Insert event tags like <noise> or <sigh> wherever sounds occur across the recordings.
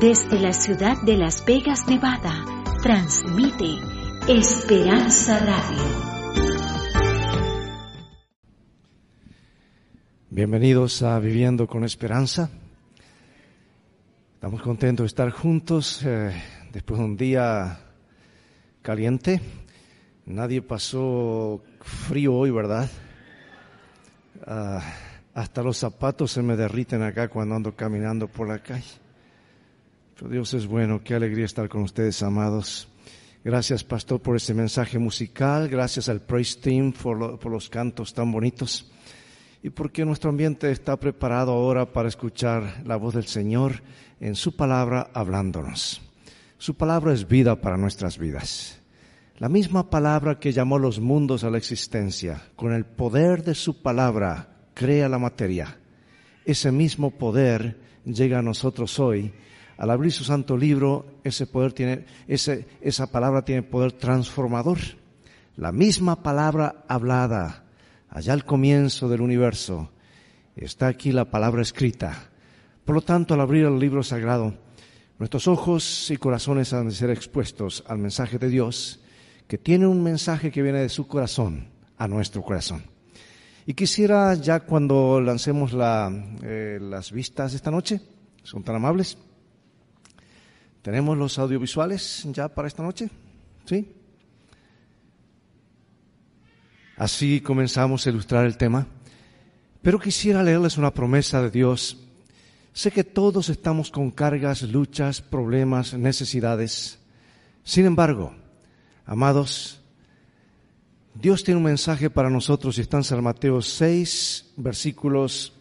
Desde la ciudad de Las Vegas, Nevada, transmite Esperanza Radio. Bienvenidos a Viviendo con Esperanza. Estamos contentos de estar juntos eh, después de un día caliente. Nadie pasó frío hoy, ¿verdad? Ah, hasta los zapatos se me derriten acá cuando ando caminando por la calle. Dios es bueno, qué alegría estar con ustedes, amados. Gracias, pastor, por ese mensaje musical. Gracias al Praise Team por, por los cantos tan bonitos. Y porque nuestro ambiente está preparado ahora para escuchar la voz del Señor en su palabra hablándonos. Su palabra es vida para nuestras vidas. La misma palabra que llamó los mundos a la existencia, con el poder de su palabra, crea la materia. Ese mismo poder llega a nosotros hoy. Al abrir su santo libro, ese poder tiene, ese, esa palabra tiene poder transformador. La misma palabra hablada, allá al comienzo del universo, está aquí la palabra escrita. Por lo tanto, al abrir el libro sagrado, nuestros ojos y corazones han de ser expuestos al mensaje de Dios que tiene un mensaje que viene de su corazón a nuestro corazón. Y quisiera ya cuando lancemos la, eh, las vistas esta noche, son tan amables, ¿tenemos los audiovisuales ya para esta noche? ¿Sí? Así comenzamos a ilustrar el tema, pero quisiera leerles una promesa de Dios. Sé que todos estamos con cargas, luchas, problemas, necesidades. Sin embargo, Amados, Dios tiene un mensaje para nosotros y está en San Mateo 6, versículos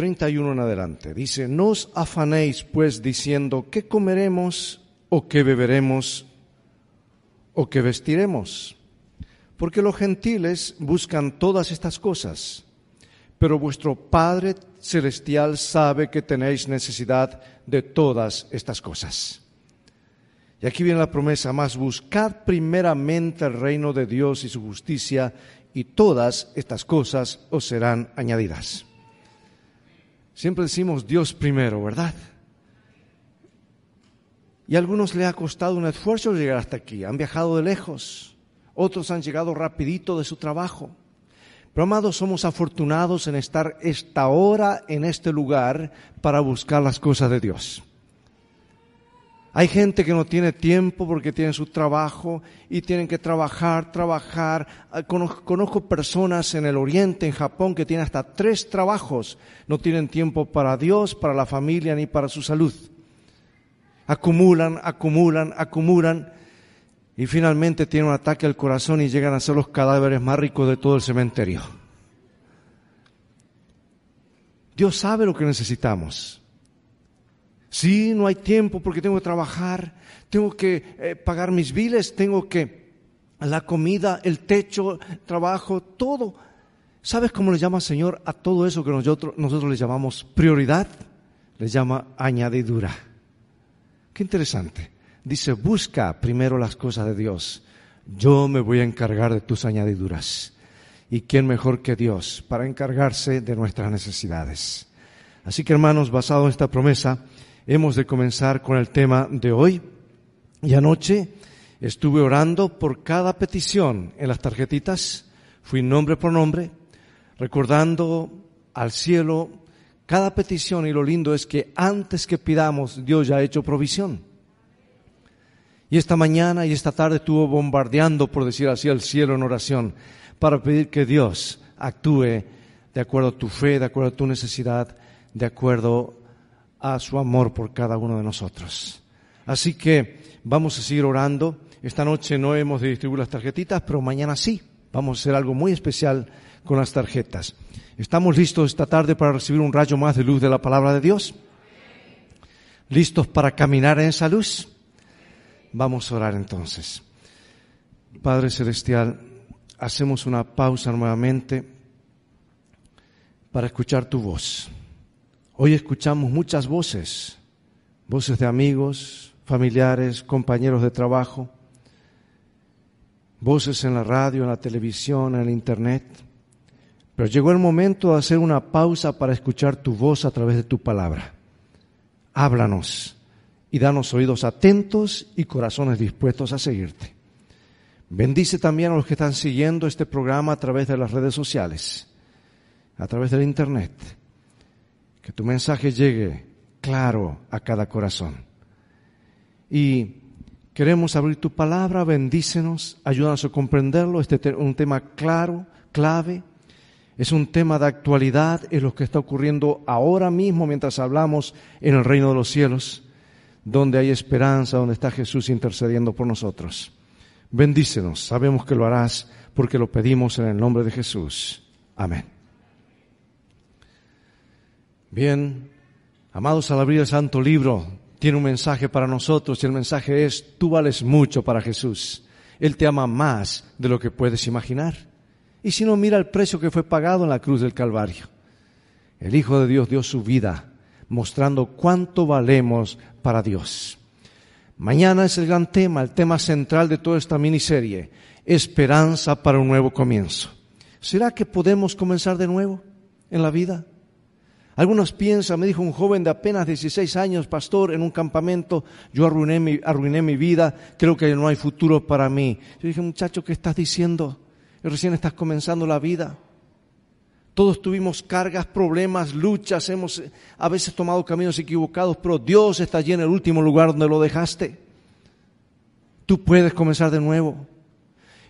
31 en adelante. Dice, no os afanéis pues diciendo, ¿qué comeremos o qué beberemos o qué vestiremos? Porque los gentiles buscan todas estas cosas, pero vuestro Padre Celestial sabe que tenéis necesidad de todas estas cosas. Y aquí viene la promesa, más buscad primeramente el reino de Dios y su justicia, y todas estas cosas os serán añadidas. Siempre decimos Dios primero, ¿verdad? Y a algunos le ha costado un esfuerzo llegar hasta aquí, han viajado de lejos, otros han llegado rapidito de su trabajo. Pero amados, somos afortunados en estar esta hora en este lugar para buscar las cosas de Dios. Hay gente que no tiene tiempo porque tienen su trabajo y tienen que trabajar, trabajar. Ah, conozco, personas en el Oriente, en Japón, que tienen hasta tres trabajos. No tienen tiempo para Dios, para la familia ni para su salud. Acumulan, acumulan, acumulan y finalmente tienen un ataque al corazón y llegan a ser los cadáveres más ricos de todo el cementerio. Dios sabe lo que necesitamos. Sí, no hay tiempo porque tengo que trabajar, tengo que eh, pagar mis biles, tengo que la comida, el techo, trabajo, todo. ¿Sabes cómo le llama el Señor a todo eso que nosotros, nosotros le llamamos prioridad? Le llama añadidura. Qué interesante. Dice, busca primero las cosas de Dios. Yo me voy a encargar de tus añadiduras. ¿Y quién mejor que Dios para encargarse de nuestras necesidades? Así que hermanos, basado en esta promesa, hemos de comenzar con el tema de hoy. Y anoche estuve orando por cada petición en las tarjetitas, fui nombre por nombre, recordando al cielo cada petición y lo lindo es que antes que pidamos, Dios ya ha hecho provisión. Y esta mañana y esta tarde estuvo bombardeando, por decir así, al cielo en oración para pedir que Dios actúe de acuerdo a tu fe, de acuerdo a tu necesidad, de acuerdo a su amor por cada uno de nosotros. Así que vamos a seguir orando. Esta noche no hemos de distribuir las tarjetitas, pero mañana sí. Vamos a hacer algo muy especial con las tarjetas. ¿Estamos listos esta tarde para recibir un rayo más de luz de la palabra de Dios? ¿Listos para caminar en esa luz? Vamos a orar entonces. Padre Celestial, hacemos una pausa nuevamente para escuchar tu voz. Hoy escuchamos muchas voces, voces de amigos, familiares, compañeros de trabajo, voces en la radio, en la televisión, en el internet. Pero llegó el momento de hacer una pausa para escuchar tu voz a través de tu palabra. háblanos y danos oídos atentos y corazones dispuestos a seguirte. Bendice también a los que están siguiendo este programa a través de las redes sociales, a través del Internet. Que tu mensaje llegue claro a cada corazón. Y queremos abrir tu palabra, bendícenos, ayúdanos a comprenderlo. Este es un tema claro, clave. Es un tema de actualidad, es lo que está ocurriendo ahora mismo mientras hablamos en el reino de los cielos, donde hay esperanza, donde está Jesús intercediendo por nosotros. Bendícenos, sabemos que lo harás porque lo pedimos en el nombre de Jesús. Amén. Bien, amados, al abrir el santo libro, tiene un mensaje para nosotros y el mensaje es, tú vales mucho para Jesús. Él te ama más de lo que puedes imaginar. Y si no, mira el precio que fue pagado en la cruz del Calvario. El Hijo de Dios dio su vida mostrando cuánto valemos para Dios. Mañana es el gran tema, el tema central de toda esta miniserie, esperanza para un nuevo comienzo. ¿Será que podemos comenzar de nuevo en la vida? Algunos piensan, me dijo un joven de apenas 16 años, pastor, en un campamento, yo arruiné mi, vida, creo que no hay futuro para mí. Yo dije, muchacho, ¿qué estás diciendo? Recién estás comenzando la vida. Todos tuvimos cargas, problemas, luchas, hemos a veces tomado caminos equivocados, pero Dios está allí en el último lugar donde lo dejaste. Tú puedes comenzar de nuevo.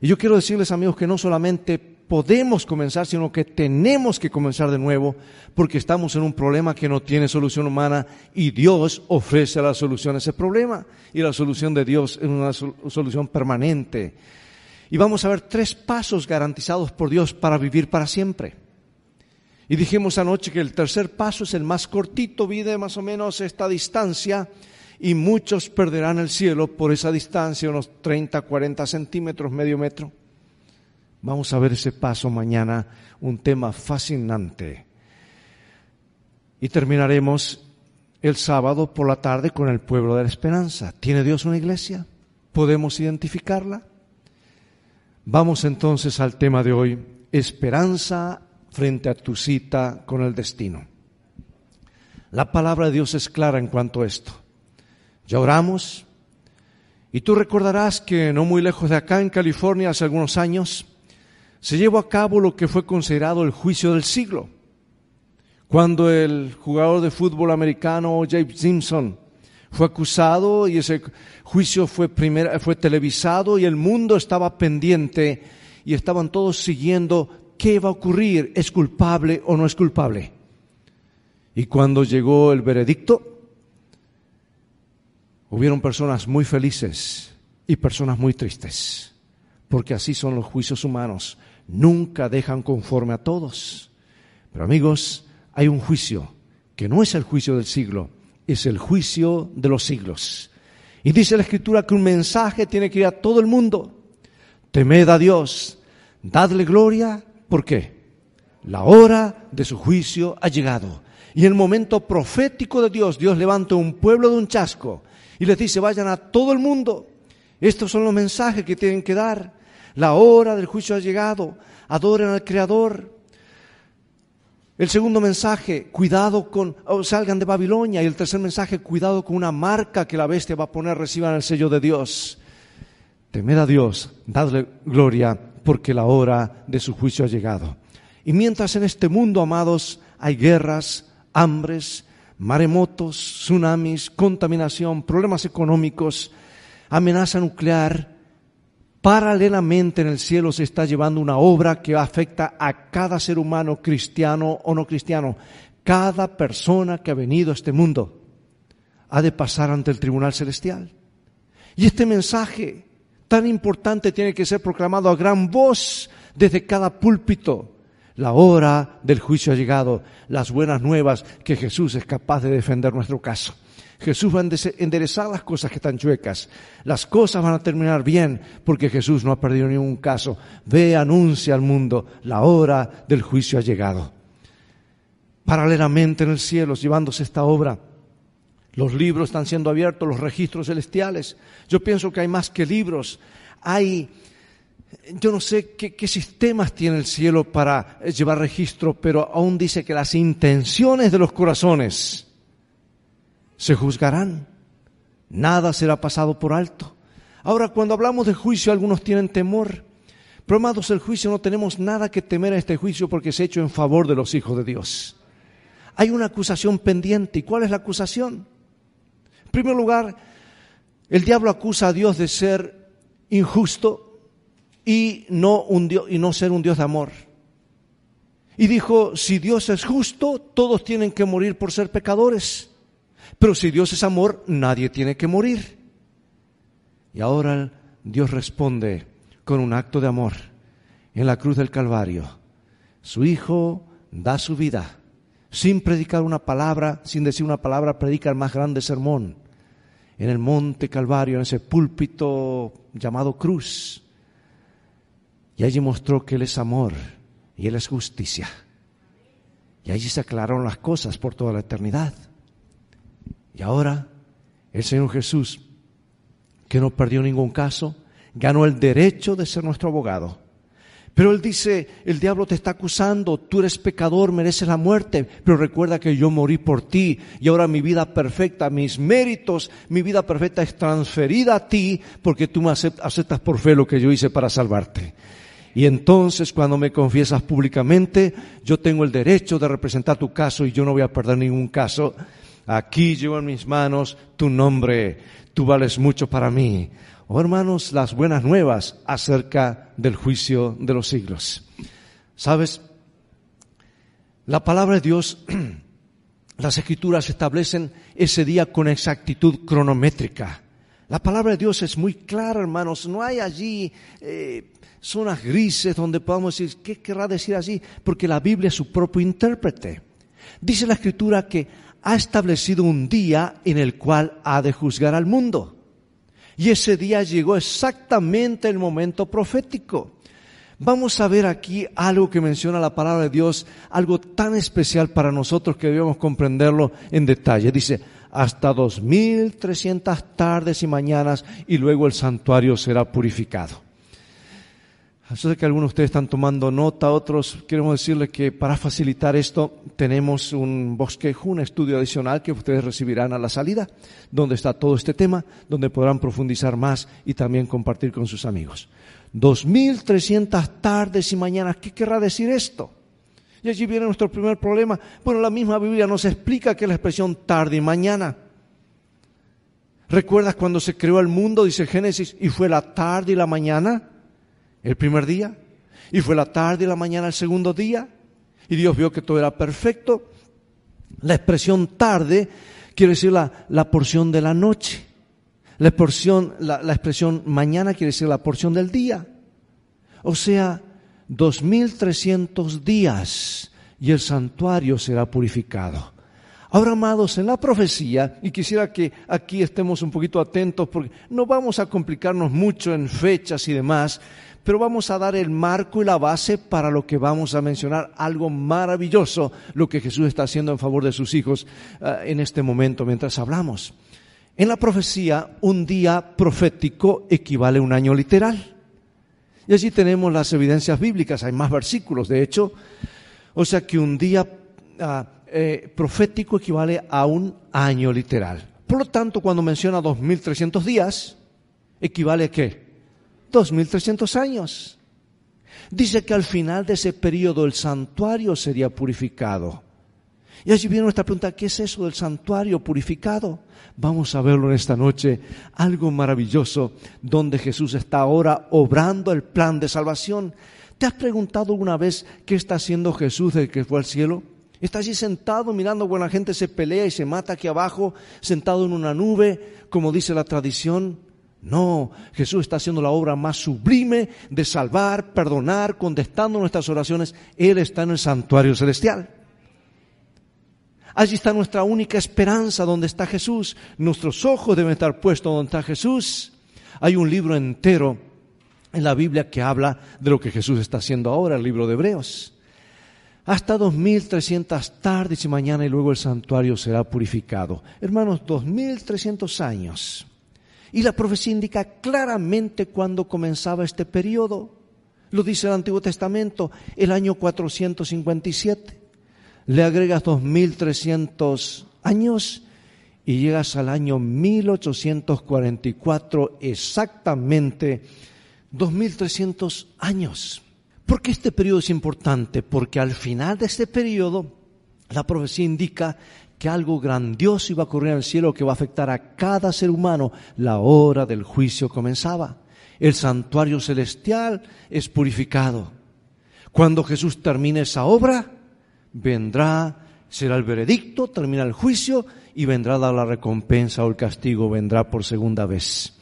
Y yo quiero decirles, amigos, que no solamente podemos comenzar, sino que tenemos que comenzar de nuevo, porque estamos en un problema que no tiene solución humana y Dios ofrece la solución a ese problema. Y la solución de Dios es una solución permanente. Y vamos a ver tres pasos garantizados por Dios para vivir para siempre. Y dijimos anoche que el tercer paso es el más cortito, vive más o menos esta distancia y muchos perderán el cielo por esa distancia, unos 30, 40 centímetros, medio metro. Vamos a ver ese paso mañana, un tema fascinante. Y terminaremos el sábado por la tarde con el pueblo de la esperanza. ¿Tiene Dios una iglesia? ¿Podemos identificarla? Vamos entonces al tema de hoy, esperanza frente a tu cita con el destino. La palabra de Dios es clara en cuanto a esto. Ya oramos y tú recordarás que no muy lejos de acá, en California, hace algunos años, se llevó a cabo lo que fue considerado el juicio del siglo, cuando el jugador de fútbol americano James Simpson fue acusado y ese juicio fue, fue televisado y el mundo estaba pendiente y estaban todos siguiendo qué va a ocurrir, es culpable o no es culpable. Y cuando llegó el veredicto, hubieron personas muy felices y personas muy tristes, porque así son los juicios humanos, nunca dejan conforme a todos. Pero amigos, hay un juicio que no es el juicio del siglo, es el juicio de los siglos. Y dice la Escritura que un mensaje tiene que ir a todo el mundo. Temed a Dios, dadle gloria ¿Por qué? La hora de su juicio ha llegado. Y el momento profético de Dios, Dios levanta un pueblo de un chasco y les dice, vayan a todo el mundo. Estos son los mensajes que tienen que dar. La hora del juicio ha llegado. Adoren al Creador. El segundo mensaje, cuidado con, salgan de Babilonia. Y el tercer mensaje, cuidado con una marca que la bestia va a poner, reciban el sello de Dios. Temed a Dios, dadle gloria porque la hora de su juicio ha llegado. Y mientras en este mundo, amados, hay guerras, hambres, maremotos, tsunamis, contaminación, problemas económicos, amenaza nuclear, paralelamente en el cielo se está llevando una obra que afecta a cada ser humano, cristiano o no cristiano. Cada persona que ha venido a este mundo ha de pasar ante el tribunal celestial. Y este mensaje tan importante tiene que ser proclamado a gran voz desde cada púlpito. La hora del juicio ha llegado, las buenas nuevas que Jesús es capaz de defender nuestro caso. Jesús va a enderezar las cosas que están chuecas. Las cosas van a terminar bien porque Jesús no ha perdido ningún caso. Ve, anuncia al mundo, la hora del juicio ha llegado. Paralelamente en el cielo, llevándose esta obra, los libros están siendo abiertos, los registros celestiales. Yo pienso que hay más que libros. Hay, yo no sé qué, sistemas tiene el cielo para llevar registro, pero aún dice que las intenciones de los corazones se juzgarán. Nada será pasado por alto. Ahora, cuando hablamos de juicio, algunos tienen temor. Pero, amados, el juicio no tenemos nada que temer a este juicio porque ha hecho en favor de los hijos de Dios. Hay una acusación pendiente. ¿Y cuál es la acusación? En primer lugar, el diablo acusa a Dios de ser injusto y no, un Dios, y no ser un Dios de amor. Y dijo, si Dios es justo, todos tienen que morir por ser pecadores. Pero si Dios es amor, nadie tiene que morir. Y ahora Dios responde con un acto de amor en la cruz del Calvario. Su Hijo da su vida sin predicar una palabra, sin decir una palabra, predica el más grande sermón en el monte Calvario, en ese púlpito llamado cruz. Y allí mostró que Él es amor y Él es justicia. Y allí se aclararon las cosas por toda la eternidad. Y ahora el Señor Jesús, que no perdió ningún caso, ganó el derecho de ser nuestro abogado. Pero él dice, el diablo te está acusando, tú eres pecador, mereces la muerte, pero recuerda que yo morí por ti y ahora mi vida perfecta, mis méritos, mi vida perfecta es transferida a ti porque tú me aceptas por fe lo que yo hice para salvarte. Y entonces cuando me confiesas públicamente, yo tengo el derecho de representar tu caso y yo no voy a perder ningún caso. Aquí llevo en mis manos tu nombre, tú vales mucho para mí. Oh hermanos, las buenas nuevas acerca del juicio de los siglos. ¿Sabes? La palabra de Dios, <clears throat> las escrituras establecen ese día con exactitud cronométrica. La palabra de Dios es muy clara, hermanos. No hay allí eh, zonas grises donde podamos decir, ¿qué querrá decir allí? Porque la Biblia es su propio intérprete. Dice la escritura que ha establecido un día en el cual ha de juzgar al mundo. Y ese día llegó exactamente el momento profético. Vamos a ver aquí algo que menciona la palabra de Dios, algo tan especial para nosotros que debemos comprenderlo en detalle. Dice, hasta dos mil trescientas tardes y mañanas y luego el santuario será purificado. Yo sé que algunos de ustedes están tomando nota, otros queremos decirles que para facilitar esto tenemos un bosquejo, un estudio adicional que ustedes recibirán a la salida, donde está todo este tema, donde podrán profundizar más y también compartir con sus amigos. 2300 tardes y mañanas, ¿qué querrá decir esto? Y allí viene nuestro primer problema. Bueno, la misma Biblia nos explica que la expresión tarde y mañana. ¿Recuerdas cuando se creó el mundo? Dice Génesis, y fue la tarde y la mañana el primer día, y fue la tarde y la mañana el segundo día, y Dios vio que todo era perfecto. La expresión tarde quiere decir la, la porción de la noche. La, porción, la, la expresión mañana quiere decir la porción del día. O sea, 2300 días y el santuario será purificado. Ahora, amados, en la profecía, y quisiera que aquí estemos un poquito atentos porque no vamos a complicarnos mucho en fechas y demás, pero vamos a dar el marco y la base para lo que vamos a mencionar, algo maravilloso, lo que Jesús está haciendo en favor de sus hijos uh, en este momento mientras hablamos. En la profecía, un día profético equivale a un año literal. Y allí tenemos las evidencias bíblicas, hay más versículos, de hecho. O sea que un día uh, eh, profético equivale a un año literal. Por lo tanto, cuando menciona 2300 días, equivale a qué? 2300 años. Dice que al final de ese periodo el santuario sería purificado. Y allí viene nuestra pregunta, ¿qué es eso del santuario purificado? Vamos a verlo en esta noche, algo maravilloso, donde Jesús está ahora obrando el plan de salvación. ¿Te has preguntado alguna vez qué está haciendo Jesús desde que fue al cielo? Está allí sentado mirando cuando la gente se pelea y se mata aquí abajo, sentado en una nube, como dice la tradición. No, Jesús está haciendo la obra más sublime de salvar, perdonar, contestando nuestras oraciones. Él está en el santuario celestial. Allí está nuestra única esperanza, donde está Jesús. Nuestros ojos deben estar puestos donde está Jesús. Hay un libro entero en la Biblia que habla de lo que Jesús está haciendo ahora, el libro de Hebreos. Hasta 2300 tardes y mañana y luego el santuario será purificado. Hermanos, 2300 años y la profecía indica claramente cuándo comenzaba este periodo. Lo dice el Antiguo Testamento, el año 457. Le agregas 2300 años y llegas al año 1844, exactamente 2300 años. ¿Por qué este periodo es importante? Porque al final de este periodo, la profecía indica que algo grandioso iba a ocurrir en el cielo que va a afectar a cada ser humano. La hora del juicio comenzaba. El santuario celestial es purificado. Cuando Jesús termine esa obra, vendrá, será el veredicto, termina el juicio y vendrá a dar la recompensa o el castigo, vendrá por segunda vez.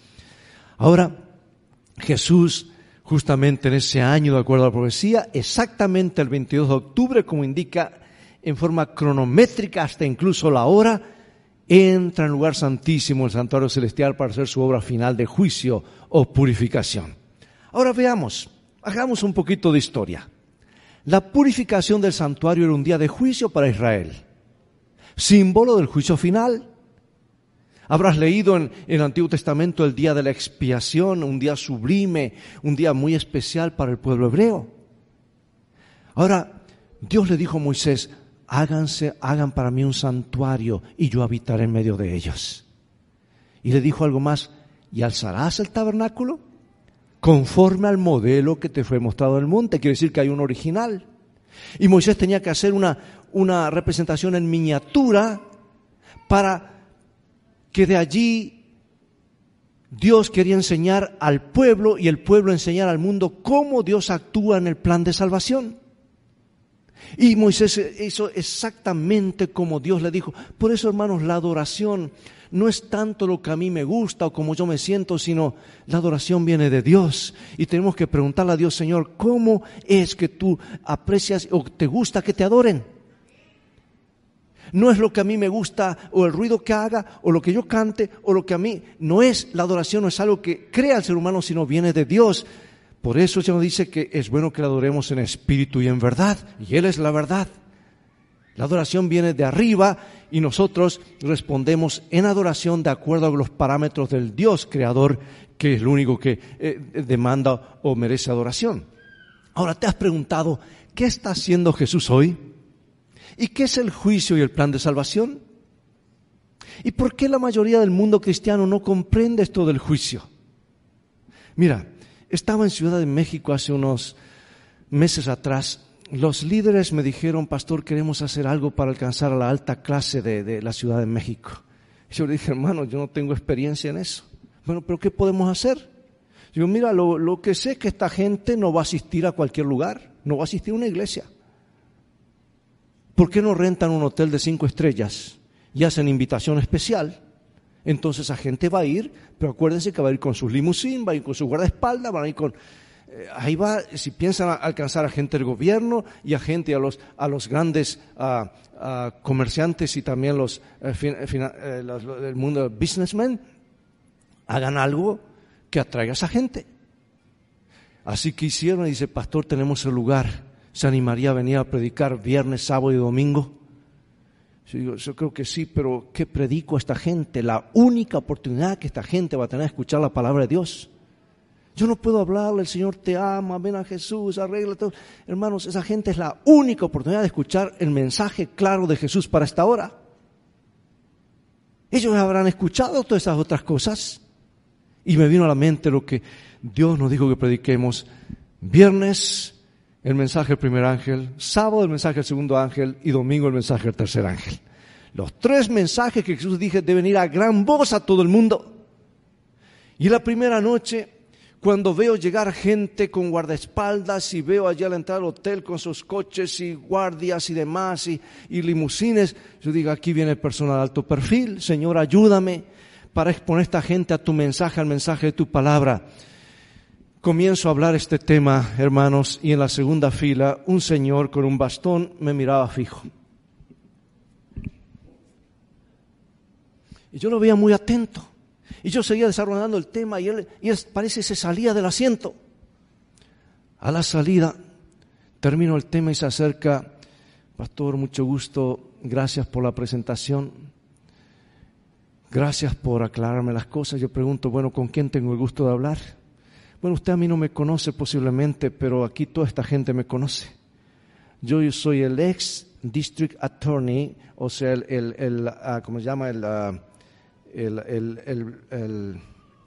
Ahora, Jesús justamente en ese año, de acuerdo a la profecía, exactamente el 22 de octubre, como indica en forma cronométrica hasta incluso la hora, entra en lugar santísimo el santuario celestial para hacer su obra final de juicio o purificación. Ahora veamos, hagamos un poquito de historia. La purificación del santuario era un día de juicio para Israel, símbolo del juicio final. Habrás leído en, el Antiguo Testamento el día de la expiación, un día sublime, un día muy especial para el pueblo hebreo. Ahora, Dios le dijo a Moisés, háganse, hagan para mí un santuario y yo habitaré en medio de ellos. Y le dijo algo más, ¿y alzarás el tabernáculo? Conforme al modelo que te fue mostrado en el monte, quiere decir que hay un original. Y Moisés tenía que hacer una, una representación en miniatura para que de allí Dios quería enseñar al pueblo y el pueblo enseñar al mundo cómo Dios actúa en el plan de salvación. Y Moisés hizo exactamente como Dios le dijo. Por eso, hermanos, la adoración no es tanto lo que a mí me gusta o como yo me siento, sino la adoración viene de Dios. Y tenemos que preguntarle a Dios, Señor, ¿cómo es que tú aprecias o te gusta que te adoren? No es lo que a mí me gusta o el ruido que haga o lo que yo cante o lo que a mí no es. La adoración no es algo que crea el ser humano, sino viene de Dios. Por eso ya nos dice que es bueno que la adoremos en espíritu y en verdad. Y Él es la verdad. La adoración viene de arriba y nosotros respondemos en adoración de acuerdo a los parámetros del Dios creador, que es el único que eh, demanda o merece adoración. Ahora, ¿te has preguntado qué está haciendo Jesús hoy? ¿Y qué es el juicio y el plan de salvación? ¿Y por qué la mayoría del mundo cristiano no comprende esto del juicio? Mira, estaba en Ciudad de México hace unos meses atrás. Los líderes me dijeron, pastor, queremos hacer algo para alcanzar a la alta clase de, la Ciudad de México. Yo le dije, hermano, yo no tengo experiencia en eso. Bueno, pero ¿qué podemos hacer? Yo, mira, lo, lo que sé es que esta gente no va a asistir a cualquier lugar, no va a asistir a una iglesia. ¿por qué no rentan un hotel de cinco estrellas y hacen invitación especial? Entonces la gente va a ir, pero acuérdense que va a ir con sus limusín, va a ir con su guardaespaldas, va a ir con... Eh, ahí va, si piensan alcanzar a gente del gobierno y a gente, a los, a los grandes comerciantes y también los, eh, eh, del mundo businessmen, hagan algo que atraiga a esa gente. Así que hicieron y dice, pastor, tenemos el lugar se animaría a venir a predicar viernes, sábado y domingo? Yo, yo creo que sí, pero ¿qué predico a esta gente? La única oportunidad que esta gente va a tener de escuchar la palabra de Dios. Yo no puedo hablarle, el Señor te ama, ven a Jesús, arregla todo. Hermanos, esa gente es la única oportunidad de escuchar el mensaje claro de Jesús para esta hora. Ellos habrán escuchado todas esas otras cosas. Y me vino a la mente lo que Dios nos dijo que prediquemos viernes, el mensaje del primer ángel, sábado el mensaje del segundo ángel y domingo el mensaje del tercer ángel. Los tres mensajes que Jesús dije deben ir a gran voz a todo el mundo. Y la primera noche, cuando veo llegar gente con guardaespaldas y veo allá al entrar al hotel con sus coches y guardias y demás y, limusines, yo digo, aquí viene persona de alto perfil, Señor, ayúdame para exponer a esta gente a tu mensaje, al mensaje de tu palabra comienzo a hablar este tema, hermanos, y en la segunda fila un señor con un bastón me miraba fijo. Y yo lo veía muy atento. Y yo seguía desarrollando el tema y él, y él parece se salía del asiento. A la salida termino el tema y se acerca, pastor, mucho gusto, gracias por la presentación. Gracias por aclararme las cosas. Yo pregunto, bueno, ¿con quién tengo el gusto de hablar? Bueno, usted a mí no me conoce posiblemente, pero aquí toda esta gente me conoce. Yo soy el ex district attorney, o sea, el, el, ah, ¿cómo se llama? El, ah, el,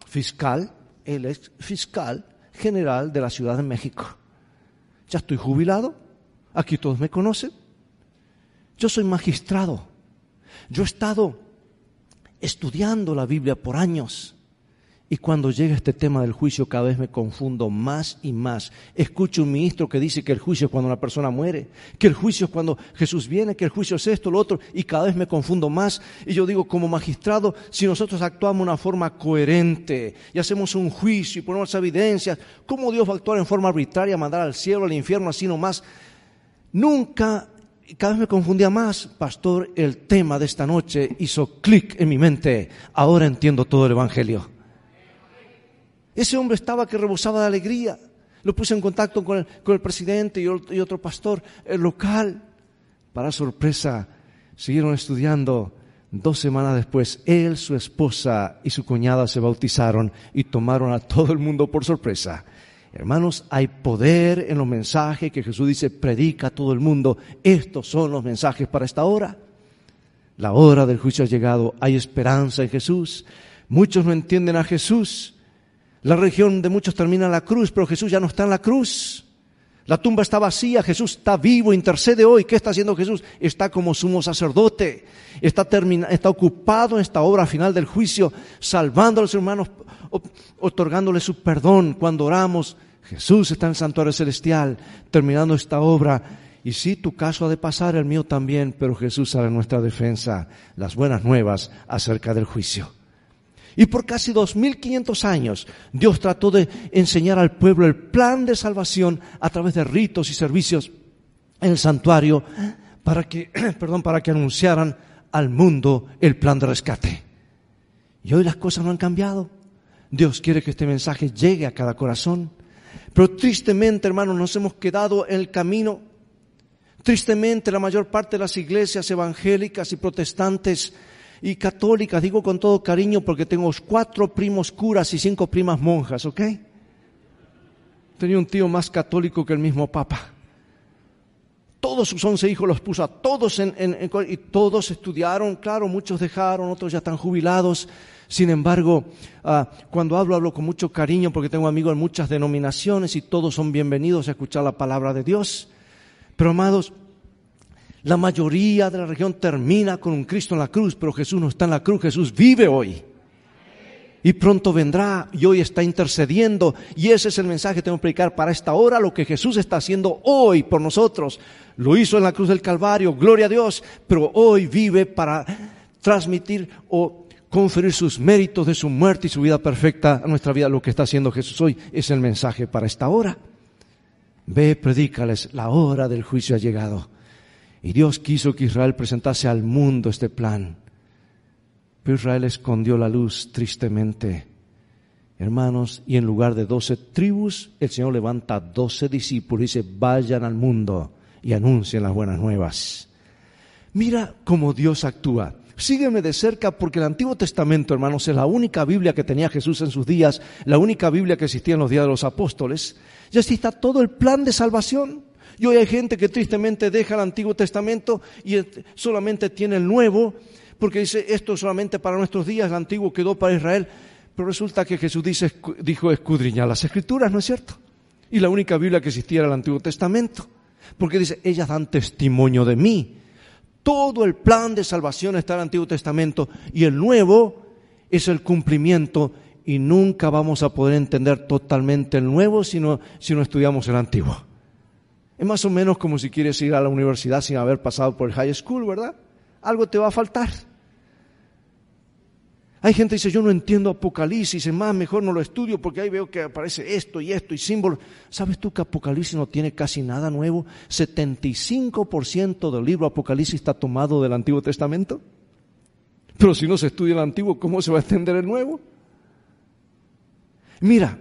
fiscal, el ex fiscal general de la Ciudad de México. Ya estoy jubilado, aquí todos me conocen. Yo soy magistrado. Yo he estado estudiando la Biblia por años. Y cuando llega este tema del juicio cada vez me confundo más y más. Escucho un ministro que dice que el juicio es cuando una persona muere, que el juicio es cuando Jesús viene, que el juicio es esto, lo otro, y cada vez me confundo más. Y yo digo, como magistrado, si nosotros actuamos de una forma coherente y hacemos un juicio y ponemos evidencias, ¿cómo Dios va a actuar en forma arbitraria, mandar al cielo, al infierno, así nomás? Nunca cada vez me confundía más, pastor, el tema de esta noche hizo clic en mi mente. Ahora entiendo todo el Evangelio. Ese hombre estaba que rebosaba de alegría. Lo puse en contacto con el, presidente y, otro pastor local. Para sorpresa, siguieron estudiando. Dos semanas después, él, su esposa y su cuñada se bautizaron y tomaron a todo el mundo por sorpresa. Hermanos, hay poder en los mensajes que Jesús dice, predica a todo el mundo. Estos son los mensajes para esta hora. La hora del juicio ha llegado, hay esperanza en Jesús. Muchos no entienden a Jesús. La religión de muchos termina en la cruz, pero Jesús ya no está en la cruz. La tumba está vacía, Jesús está vivo, intercede hoy. ¿Qué está haciendo Jesús? Está como sumo sacerdote, está, está ocupado en esta obra final del juicio, salvando a los hermanos, otorgándoles su perdón cuando oramos. Jesús está en el santuario celestial, terminando esta obra. Y sí, tu caso ha de pasar, el mío también, pero Jesús sabe nuestra defensa, las buenas nuevas acerca del juicio. Y por casi 2500 años Dios trató de enseñar al pueblo el plan de salvación a través de ritos y servicios en el santuario para que, <clears throat> perdón, para que anunciaran al mundo el plan de rescate. Y hoy las cosas no han cambiado. Dios quiere que este mensaje llegue a cada corazón. Pero tristemente, hermanos, nos hemos quedado en el camino. Tristemente, la mayor parte de las iglesias evangélicas y protestantes y católicas, digo con todo cariño porque tengo cuatro primos curas y cinco primas monjas, ¿ok? Tenía un tío más católico que el mismo Papa. Todos sus once hijos los puso a todos en, y todos estudiaron, claro, muchos dejaron, otros ya están jubilados. Sin embargo, ah, cuando hablo, hablo con mucho cariño porque tengo amigos en muchas denominaciones y todos son bienvenidos a escuchar la palabra de Dios. Pero amados, la mayoría de la región termina con un Cristo en la cruz, pero Jesús no está en la cruz, Jesús vive hoy. Y pronto vendrá y hoy está intercediendo. Y ese es el mensaje que tengo que predicar para esta hora, lo que Jesús está haciendo hoy por nosotros. Lo hizo en la cruz del Calvario, gloria a Dios, pero hoy vive para transmitir o conferir sus méritos de su muerte y su vida perfecta a nuestra vida. Lo que está haciendo Jesús hoy es el mensaje para esta hora. Ve, predícales, la hora del juicio ha llegado. Y Dios quiso que Israel presentase al mundo este plan. Pero Israel escondió la luz tristemente. Hermanos, y en lugar de doce tribus, el Señor levanta doce discípulos y dice, vayan al mundo y anuncien las buenas nuevas. Mira cómo Dios actúa. Sígueme de cerca porque el Antiguo Testamento, hermanos, es la única Biblia que tenía Jesús en sus días, la única Biblia que existía en los días de los apóstoles. Y así está todo el plan de salvación. Y hoy hay gente que tristemente deja el Antiguo Testamento y solamente tiene el Nuevo, porque dice, esto solamente para nuestros días, el Antiguo quedó para Israel. Pero resulta que Jesús dice, dijo escudriñar las Escrituras, ¿no es cierto? Y la única Biblia que existía era el Antiguo Testamento. Porque dice, ellas dan testimonio de mí. Todo el plan de salvación está en el Antiguo Testamento y el Nuevo es el cumplimiento y nunca vamos a poder entender totalmente el Nuevo si no, si no estudiamos el Antiguo. Es más o menos como si quieres ir a la universidad sin haber pasado por el high school, ¿verdad? Algo te va a faltar. Hay gente que dice, yo no entiendo Apocalipsis, es más, mejor no lo estudio porque ahí veo que aparece esto y esto y símbolos. ¿Sabes tú que Apocalipsis no tiene casi nada nuevo? 75% del libro Apocalipsis está tomado del Antiguo Testamento. Pero si no se estudia el Antiguo, ¿cómo se va a entender el Nuevo? Mira,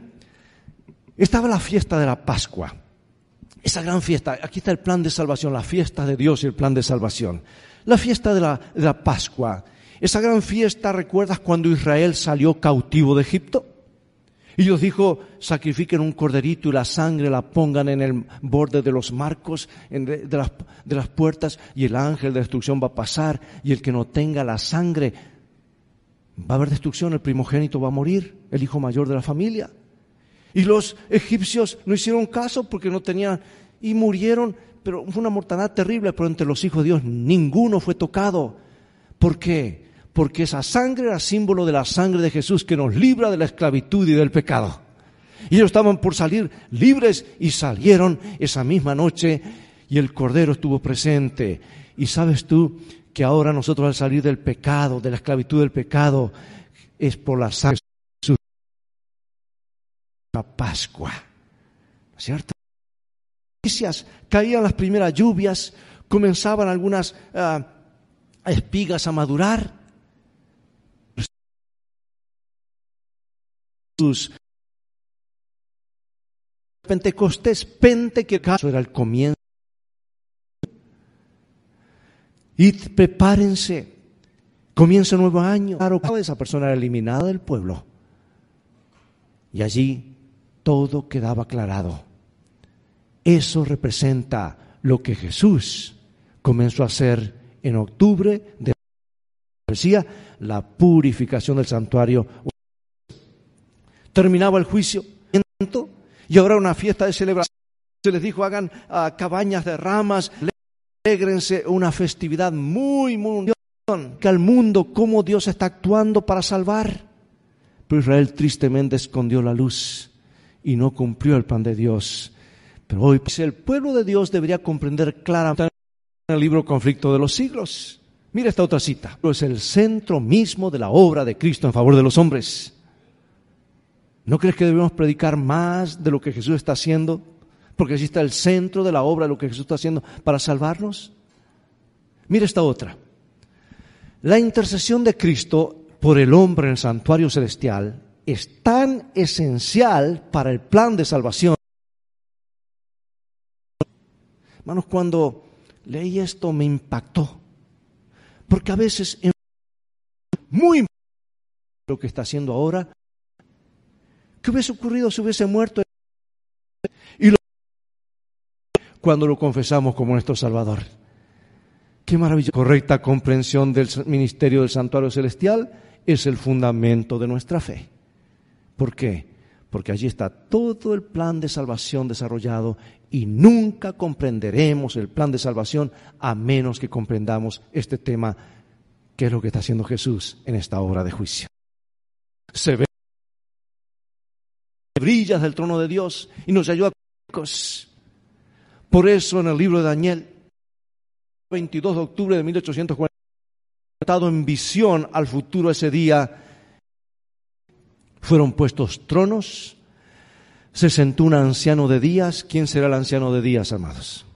estaba la fiesta de la Pascua. Esa gran fiesta, aquí está el plan de salvación, la fiesta de Dios y el plan de salvación. La fiesta de la, de la Pascua. Esa gran fiesta, ¿recuerdas cuando Israel salió cautivo de Egipto? Y Dios dijo, sacrifiquen un corderito y la sangre la pongan en el borde de los marcos de, las, de las puertas y el ángel de destrucción va a pasar y el que no tenga la sangre Va a haber destrucción, el primogénito va a morir, el hijo mayor de la familia. Y los egipcios no hicieron caso porque no tenían y murieron, pero fue una mortandad terrible, pero entre los hijos de Dios ninguno fue tocado. ¿Por qué? Porque esa sangre era símbolo de la sangre de Jesús que nos libra de la esclavitud y del pecado. Y ellos estaban por salir libres y salieron esa misma noche y el Cordero estuvo presente. Y sabes tú que ahora nosotros al salir del pecado, de la esclavitud del pecado, es por la sangre. Pascua. ¿Cierto? Caían las primeras lluvias, comenzaban algunas uh, espigas a madurar. Jesús Pentecostés, Pente, que caso era el comienzo. Y prepárense, comienza un nuevo año. Claro, esa persona era eliminada del pueblo. Y allí todo quedaba aclarado. Eso representa lo que Jesús comenzó a hacer en octubre de decía la purificación del santuario. Terminaba el juicio y ahora una fiesta de celebración. Se les dijo, hagan ah, cabañas de ramas, alegrense, una festividad muy, muy que al mundo cómo Dios está actuando para salvar. Pero Israel tristemente escondió la luz y no cumplió el plan de Dios. Pero hoy pues, el pueblo de Dios debería comprender claramente en el libro Conflicto de los Siglos. Mira esta otra cita. Es el centro mismo de la obra de Cristo en favor de los hombres. ¿No crees que debemos predicar más de lo que Jesús está haciendo? Porque allí está el centro de la obra de lo que Jesús está haciendo para salvarnos. Mira esta otra. La intercesión de Cristo por el hombre en el santuario celestial es tan esencial para el plan de salvación. Hermanos, cuando leí esto me impactó. Porque a veces, muy lo que está haciendo ahora, ¿Qué hubiese ocurrido si hubiese muerto? Y cuando lo confesamos como nuestro Salvador. Qué maravillosa. Correcta comprensión del ministerio del santuario celestial es el fundamento de nuestra fe. ¿Por qué? Porque allí está todo el plan de salvación desarrollado y nunca comprenderemos el plan de salvación a menos que comprendamos este tema, que es lo que está haciendo Jesús en esta obra de juicio. Se ve brillas del trono de Dios y nos ayuda. Por eso en el libro de Daniel, 22 de octubre de 1840, en visión al futuro ese día, fueron puestos tronos, se sentó un anciano de días. ¿Quién será el anciano de días, amados?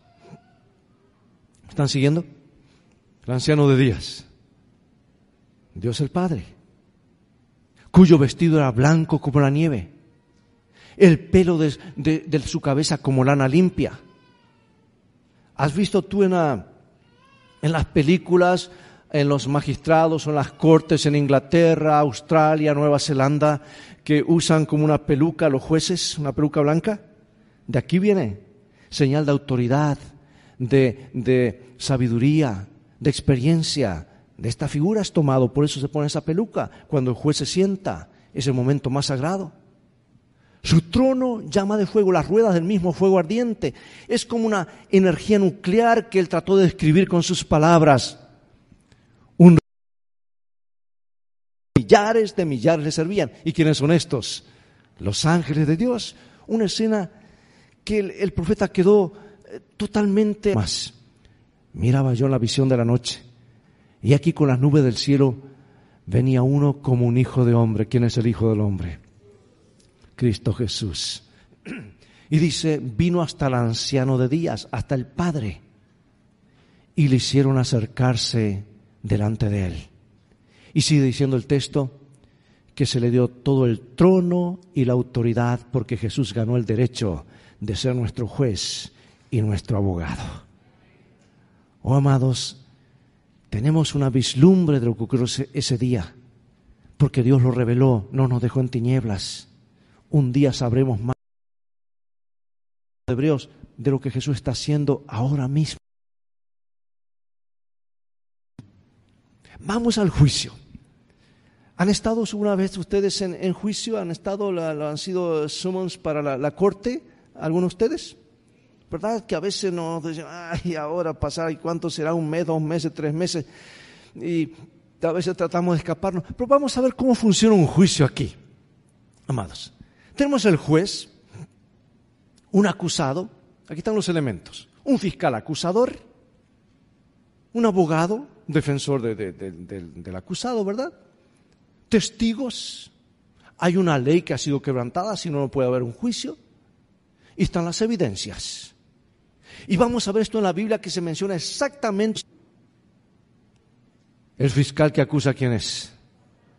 ¿Están siguiendo? El anciano de días. Dios el Padre, cuyo vestido era blanco como la nieve el pelo de, su cabeza como lana limpia. ¿Has visto tú en, en las películas, en los magistrados o en las cortes en Inglaterra, Australia, Nueva Zelanda, que usan como una peluca los jueces, una peluca blanca? De aquí viene, señal de autoridad, de, de sabiduría, de experiencia. De esta figura es tomado, por eso se pone esa peluca. Cuando el juez se sienta, es el momento más sagrado. Su trono llama de fuego, las ruedas del mismo fuego ardiente. Es como una energía nuclear que él trató de describir con sus palabras. Millares de millares le servían. ¿Y quiénes son estos? Los ángeles de Dios. Una escena que el, profeta quedó eh, totalmente más. Miraba yo en la visión de la noche. Y aquí con las nubes del cielo venía uno como un hijo de hombre. ¿Quién es el hijo del hombre? Cristo Jesús. Y dice, vino hasta el anciano de días, hasta el Padre, y le hicieron acercarse delante de él. Y sigue diciendo el texto que se le dio todo el trono y la autoridad porque Jesús ganó el derecho de ser nuestro juez y nuestro abogado. Oh amados, tenemos una vislumbre de lo que ocurrió ese día, porque Dios lo reveló, no nos dejó en tinieblas un día sabremos más hebreos de lo que Jesús está haciendo ahora mismo. Vamos al juicio. ¿Han estado una vez ustedes en, juicio? ¿Han estado, han sido summons para la, corte? ¿Algunos de ustedes? ¿Verdad? Que a veces nos dicen, ay, ahora pasar, ¿y cuánto será? ¿Un mes, dos meses, tres meses? Y a veces tratamos de escaparnos. Pero vamos a ver cómo funciona un juicio aquí, amados. Tenemos el juez, un acusado, aquí están los elementos, un fiscal acusador, un abogado, defensor del acusado, ¿verdad? Testigos. Hay una ley que ha sido quebrantada, si no, no puede haber un juicio. Y están las evidencias. Y vamos a ver esto en la Biblia que se menciona exactamente. El fiscal que acusa a quién es.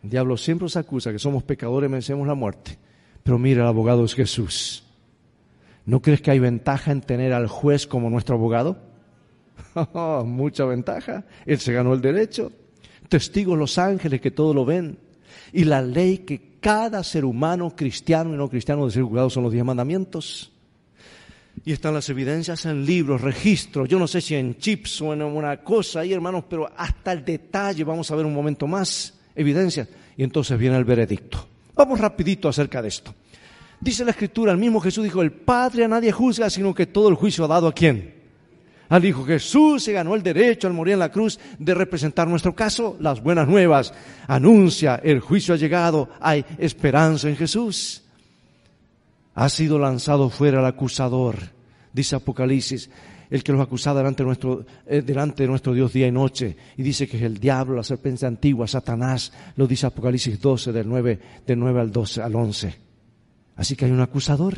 El diablo siempre nos acusa que somos pecadores y merecemos la muerte. Pero mira, el abogado es Jesús. ¿No crees que hay ventaja en tener al juez como nuestro abogado? <laughs> mucha ventaja. Él se ganó el derecho. Testigos los ángeles que todo lo ven. Y la ley que cada ser humano, cristiano y no cristiano, de ser juzgado son los diez mandamientos. Y están las evidencias en libros, registros, yo no sé si en chips o en una cosa ahí, hermanos, pero hasta el detalle, vamos a ver un momento más, evidencias. Y entonces viene el veredicto. Vamos rapidito acerca de esto. Dice la escritura, el mismo Jesús dijo, el Padre a nadie juzga, sino que todo el juicio ha dado a quién? Al Hijo Jesús se ganó el derecho al morir en la cruz de representar nuestro caso, las buenas nuevas. Anuncia, el juicio ha llegado, hay esperanza en Jesús. Ha sido lanzado fuera el acusador, dice Apocalipsis, el que los acusaba delante de nuestro, eh, delante de nuestro Dios día y noche. Y dice que es el diablo, la serpiente antigua, Satanás, lo dice Apocalipsis 12, del 9, del 9 al 12, al 11. Así que hay un acusador.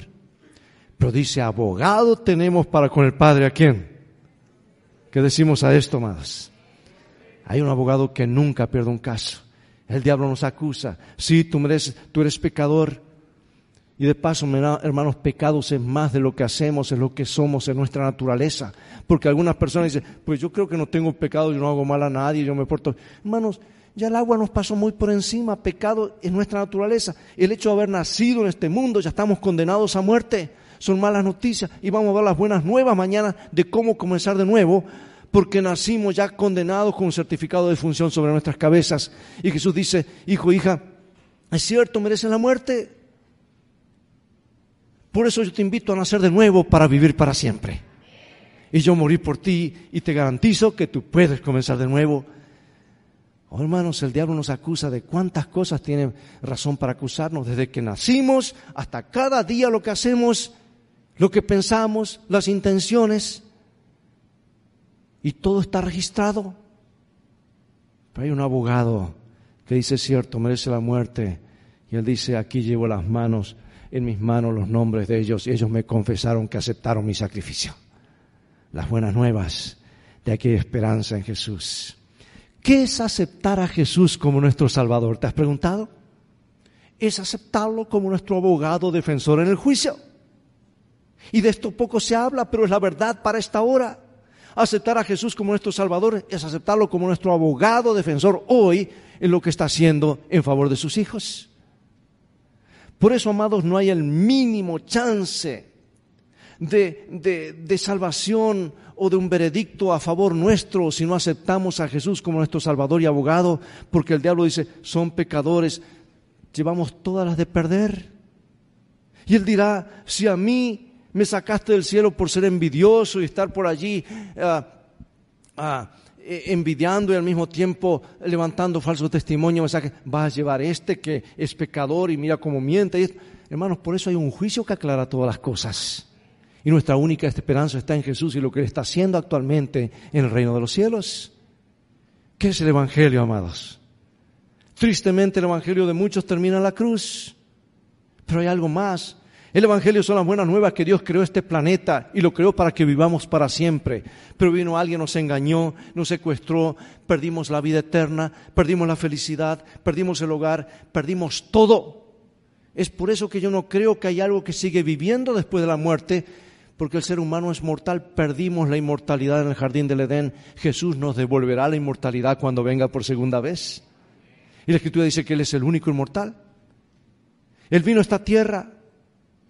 Pero dice, abogado tenemos para con el Padre a quién? ¿Qué decimos a esto, más? Hay un abogado que nunca pierde un caso. El diablo nos acusa. Sí, tú mereces, tú eres pecador. Y de paso, hermanos, pecados es más de lo que hacemos, es lo que somos, en nuestra naturaleza. Porque algunas personas dicen, pues yo creo que no tengo pecado, yo no hago mal a nadie, yo me porto. Hermanos, ya el agua nos pasó muy por encima, pecado es nuestra naturaleza. El hecho de haber nacido en este mundo, ya estamos condenados a muerte son malas noticias y vamos a ver las buenas nuevas mañana de cómo comenzar de nuevo, porque nacimos ya condenados con un certificado de función sobre nuestras cabezas. Y Jesús dice, hijo, hija, es cierto, merecen la muerte. Por eso yo te invito a nacer de nuevo para vivir para siempre. Y yo morí por ti y te garantizo que tú puedes comenzar de nuevo. Oh, hermanos, el diablo nos acusa de cuántas cosas tiene razón para acusarnos, desde que nacimos hasta cada día lo que hacemos lo que pensamos, las intenciones, y todo está registrado. Pero hay un abogado que dice, cierto, merece la muerte, y él dice, aquí llevo las manos, en mis manos los nombres de ellos, y ellos me confesaron que aceptaron mi sacrificio. Las buenas nuevas, de hay esperanza en Jesús. ¿Qué es aceptar a Jesús como nuestro Salvador? ¿Te has preguntado? Es aceptarlo como nuestro abogado defensor en el juicio. Y de esto poco se habla, pero es la verdad para esta hora. Aceptar a Jesús como nuestro Salvador es aceptarlo como nuestro abogado defensor hoy en lo que está haciendo en favor de sus hijos. Por eso, amados, no hay el mínimo chance de, de, salvación o de un veredicto a favor nuestro si no aceptamos a Jesús como nuestro Salvador y abogado, porque el diablo dice, son pecadores, llevamos todas las de perder. Y él dirá, si a mí me sacaste del cielo por ser envidioso y estar por allí ah, ah, e, envidiando y al mismo tiempo levantando falso testimonio. Vas a llevar este que es pecador y mira cómo miente. Hermanos, por eso hay un juicio que aclara todas las cosas. Y nuestra única esperanza está en Jesús y lo que Él está haciendo actualmente en el reino de los cielos. ¿Qué es el Evangelio, amados? Tristemente el Evangelio de muchos termina en la cruz. Pero hay algo más. El Evangelio son las buenas nuevas que Dios creó este planeta y lo creó para que vivamos para siempre. Pero vino alguien, nos engañó, nos secuestró, perdimos la vida eterna, perdimos la felicidad, perdimos el hogar, perdimos todo. Es por eso que yo no creo que hay algo que sigue viviendo después de la muerte, porque el ser humano es mortal, perdimos la inmortalidad en el jardín del Edén. Jesús nos devolverá la inmortalidad cuando venga por segunda vez. Y la Escritura dice que Él es el único inmortal. Él vino a esta tierra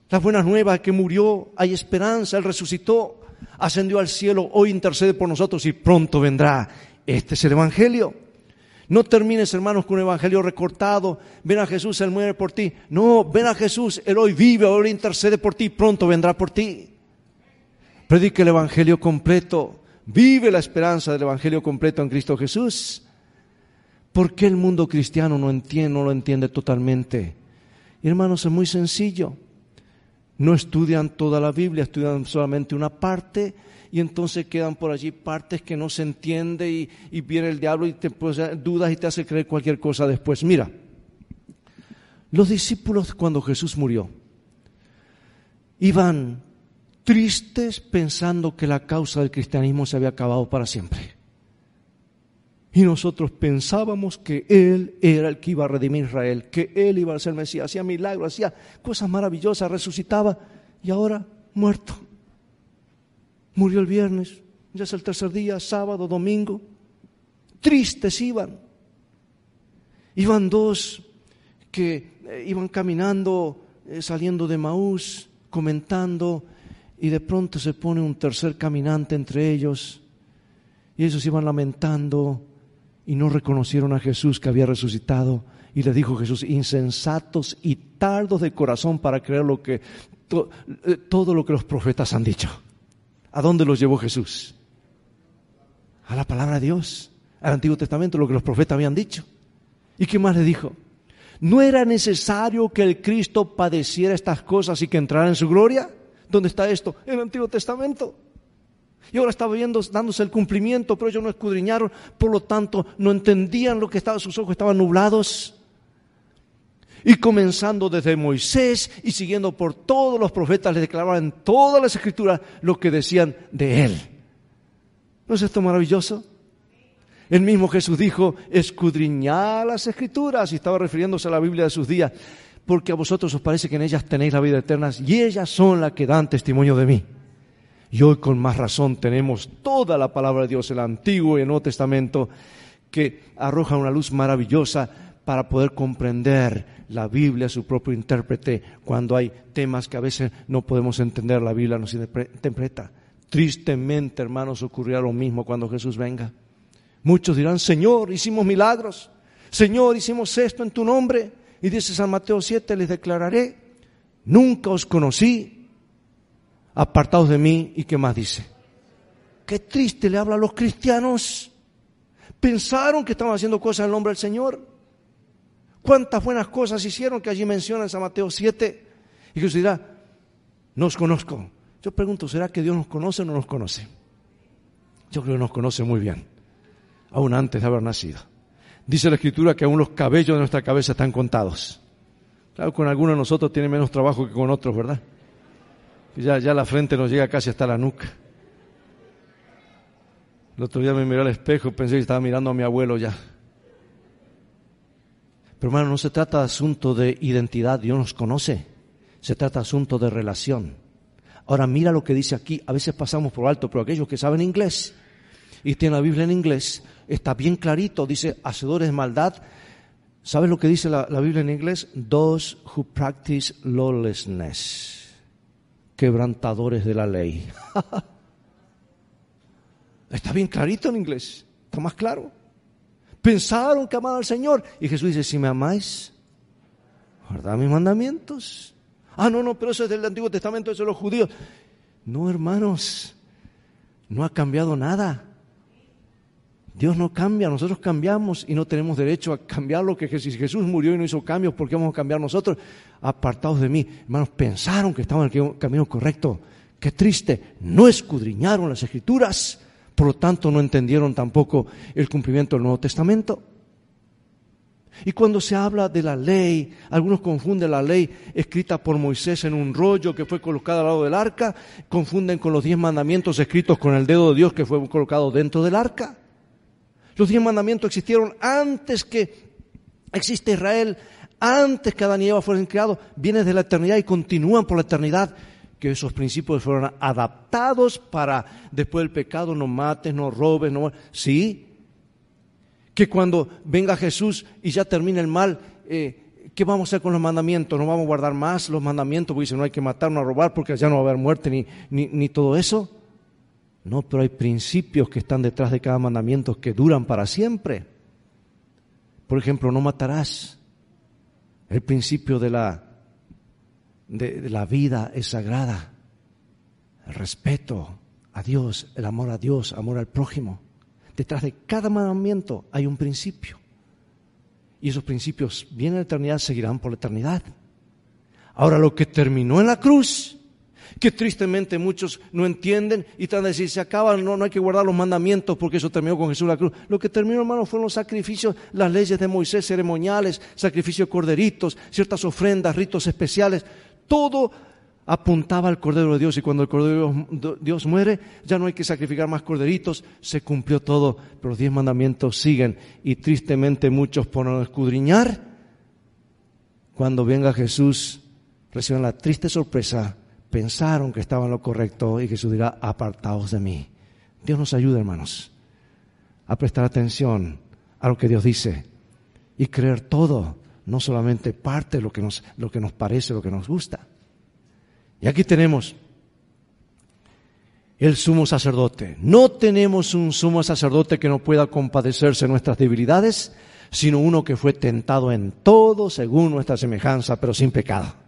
las buenas nuevas que murió, hay esperanza, Él resucitó, ascendió al cielo, hoy intercede por nosotros y pronto vendrá. Este es el Evangelio. No termines, hermanos, con un evangelio recortado. Ven a Jesús, Él muere por ti. No, ven a Jesús, Él hoy vive, hoy intercede por ti, pronto vendrá por ti. Predique el evangelio completo. Vive la esperanza del evangelio completo en Cristo Jesús. ¿Por qué el mundo cristiano no entiende, no lo entiende totalmente? hermanos, es muy sencillo. No estudian toda la Biblia, estudian solamente una parte y entonces quedan por allí partes que no se entiende y, viene el diablo y te pone dudas y te hace creer cualquier cosa después. Mira, los discípulos cuando Jesús murió iban tristes pensando que la causa del cristianismo se había acabado para siempre. Y nosotros pensábamos que Él era el que iba a redimir a Israel, que Él iba a ser Mesías, hacía milagros, hacía cosas maravillosas, resucitaba y ahora muerto. Murió el viernes, ya es el tercer día, sábado, domingo. Tristes iban. Iban dos que eh, iban caminando, eh, saliendo de Maús, comentando, y de pronto se pone un tercer caminante entre ellos, y ellos iban lamentando y no reconocieron a Jesús que había resucitado. Y le dijo Jesús, insensatos y tardos de corazón para creer lo que, eh, todo lo que los profetas han dicho. ¿A dónde los llevó Jesús? A la palabra de Dios, al Antiguo Testamento, lo que los profetas habían dicho. ¿Y qué más le dijo? ¿No era necesario que el Cristo padeciera estas cosas y que entrara en su gloria? ¿Dónde está esto? En el Antiguo Testamento. Y ahora estaba viendo, dándose el cumplimiento, pero ellos no escudriñaron, por lo tanto no entendían lo que estaba, sus ojos estaban nublados. Y comenzando desde Moisés y siguiendo por todos los profetas, les declaraban todas las escrituras lo que decían de él. ¿No es esto maravilloso? El mismo Jesús dijo, escudriñad las escrituras, y estaba refiriéndose a la Biblia de sus días, porque a vosotros os parece que en ellas tenéis la vida eterna, y ellas son las que dan testimonio de mí. Y hoy con más razón tenemos toda la palabra de Dios, el Antiguo y el Nuevo Testamento, que arroja una luz maravillosa para poder comprender la Biblia, su propio intérprete, cuando hay temas que a veces no podemos entender, la Biblia nos interpreta. Tristemente, hermanos, ocurrirá lo mismo cuando Jesús venga. Muchos dirán, Señor, hicimos milagros, Señor, hicimos esto en tu nombre. Y dice San Mateo 7, les declararé, nunca os conocí, apartados de mí. ¿Y qué más dice? Qué triste le habla a los cristianos. Pensaron que estaban haciendo cosas en nombre del Señor. ¿Cuántas buenas cosas hicieron que allí menciona en San Mateo 7? Y Jesús dirá, no os conozco. Yo pregunto, ¿será que Dios nos conoce o no nos conoce? Yo creo que nos conoce muy bien, aún antes de haber nacido. Dice la Escritura que aún los cabellos de nuestra cabeza están contados. Claro, con algunos de nosotros tiene menos trabajo que con otros, ¿verdad? Ya, la frente nos llega casi hasta la nuca. El otro día me miré al espejo pensé que estaba mirando a mi abuelo ya. Pero hermano, no se trata de asunto de identidad, Dios nos conoce. Se trata de asunto de relación. Ahora mira lo que dice aquí, a veces pasamos por alto, pero aquellos que saben inglés y tienen la Biblia en inglés, está bien clarito, dice, hacedores de maldad. ¿Sabes lo que dice la, la Biblia en inglés? Those who practice lawlessness, quebrantadores de la ley. <laughs> está bien clarito en inglés, está más claro. Pensaron que amaban al Señor. Y Jesús dice, si me amáis, guardad mis mandamientos. Ah, no, no, pero eso es del Antiguo Testamento, eso es de los judíos. No, hermanos, no ha cambiado nada. Dios no cambia, nosotros cambiamos y no tenemos derecho a cambiar lo que Jesús, Jesús murió y no hizo cambios, ¿por qué vamos a cambiar nosotros? Apartados de mí. Hermanos, pensaron que estaban en el camino correcto. Qué triste, no escudriñaron las escrituras por lo tanto, no entendieron tampoco el cumplimiento del Nuevo Testamento. Y cuando se habla de la ley, algunos confunden la ley escrita por Moisés en un rollo que fue colocado al lado del arca, confunden con los diez mandamientos escritos con el dedo de Dios que fue colocado dentro del arca. Los diez mandamientos existieron antes que existe Israel, antes que Adán y Eva fueran creados, vienen de la eternidad y continúan por la eternidad que esos principios fueron adaptados para después del pecado no mates, no robes, no... Sí, que cuando venga Jesús y ya termine el mal, eh, ¿qué vamos a hacer con los mandamientos? ¿No vamos a guardar más los mandamientos? Porque dicen, no hay que matar, no robar, porque ya no va a haber muerte ni, ni todo eso. No, pero hay principios que están detrás de cada mandamiento que duran para siempre. Por ejemplo, no matarás. El principio de la, de, la vida es sagrada. El respeto a Dios, el amor a Dios, amor al prójimo. Detrás de cada mandamiento hay un principio. Y esos principios vienen a la eternidad, seguirán por la eternidad. Ahora, lo que terminó en la cruz que tristemente muchos no entienden y de decir, se acaban, no, no hay que guardar los mandamientos porque eso terminó con Jesús la cruz. Lo que terminó, hermano, fueron los sacrificios, las leyes de Moisés, ceremoniales, sacrificios de corderitos, ciertas ofrendas, ritos especiales. Todo apuntaba al Cordero de Dios y cuando el Cordero de Dios muere ya no hay que sacrificar más corderitos, se cumplió todo, pero los diez mandamientos siguen y tristemente muchos por no escudriñar, cuando venga Jesús reciben la triste sorpresa pensaron que estaban lo correcto y Jesús dirá, apartaos de mí. Dios nos ayuda, hermanos, a prestar atención a lo que Dios dice y creer todo, no solamente parte de lo que nos, lo que nos parece, lo que nos gusta. Y aquí tenemos el sumo sacerdote. No tenemos un sumo sacerdote que no pueda compadecerse de nuestras debilidades, sino uno que fue tentado en todo según nuestra semejanza, pero sin pecado.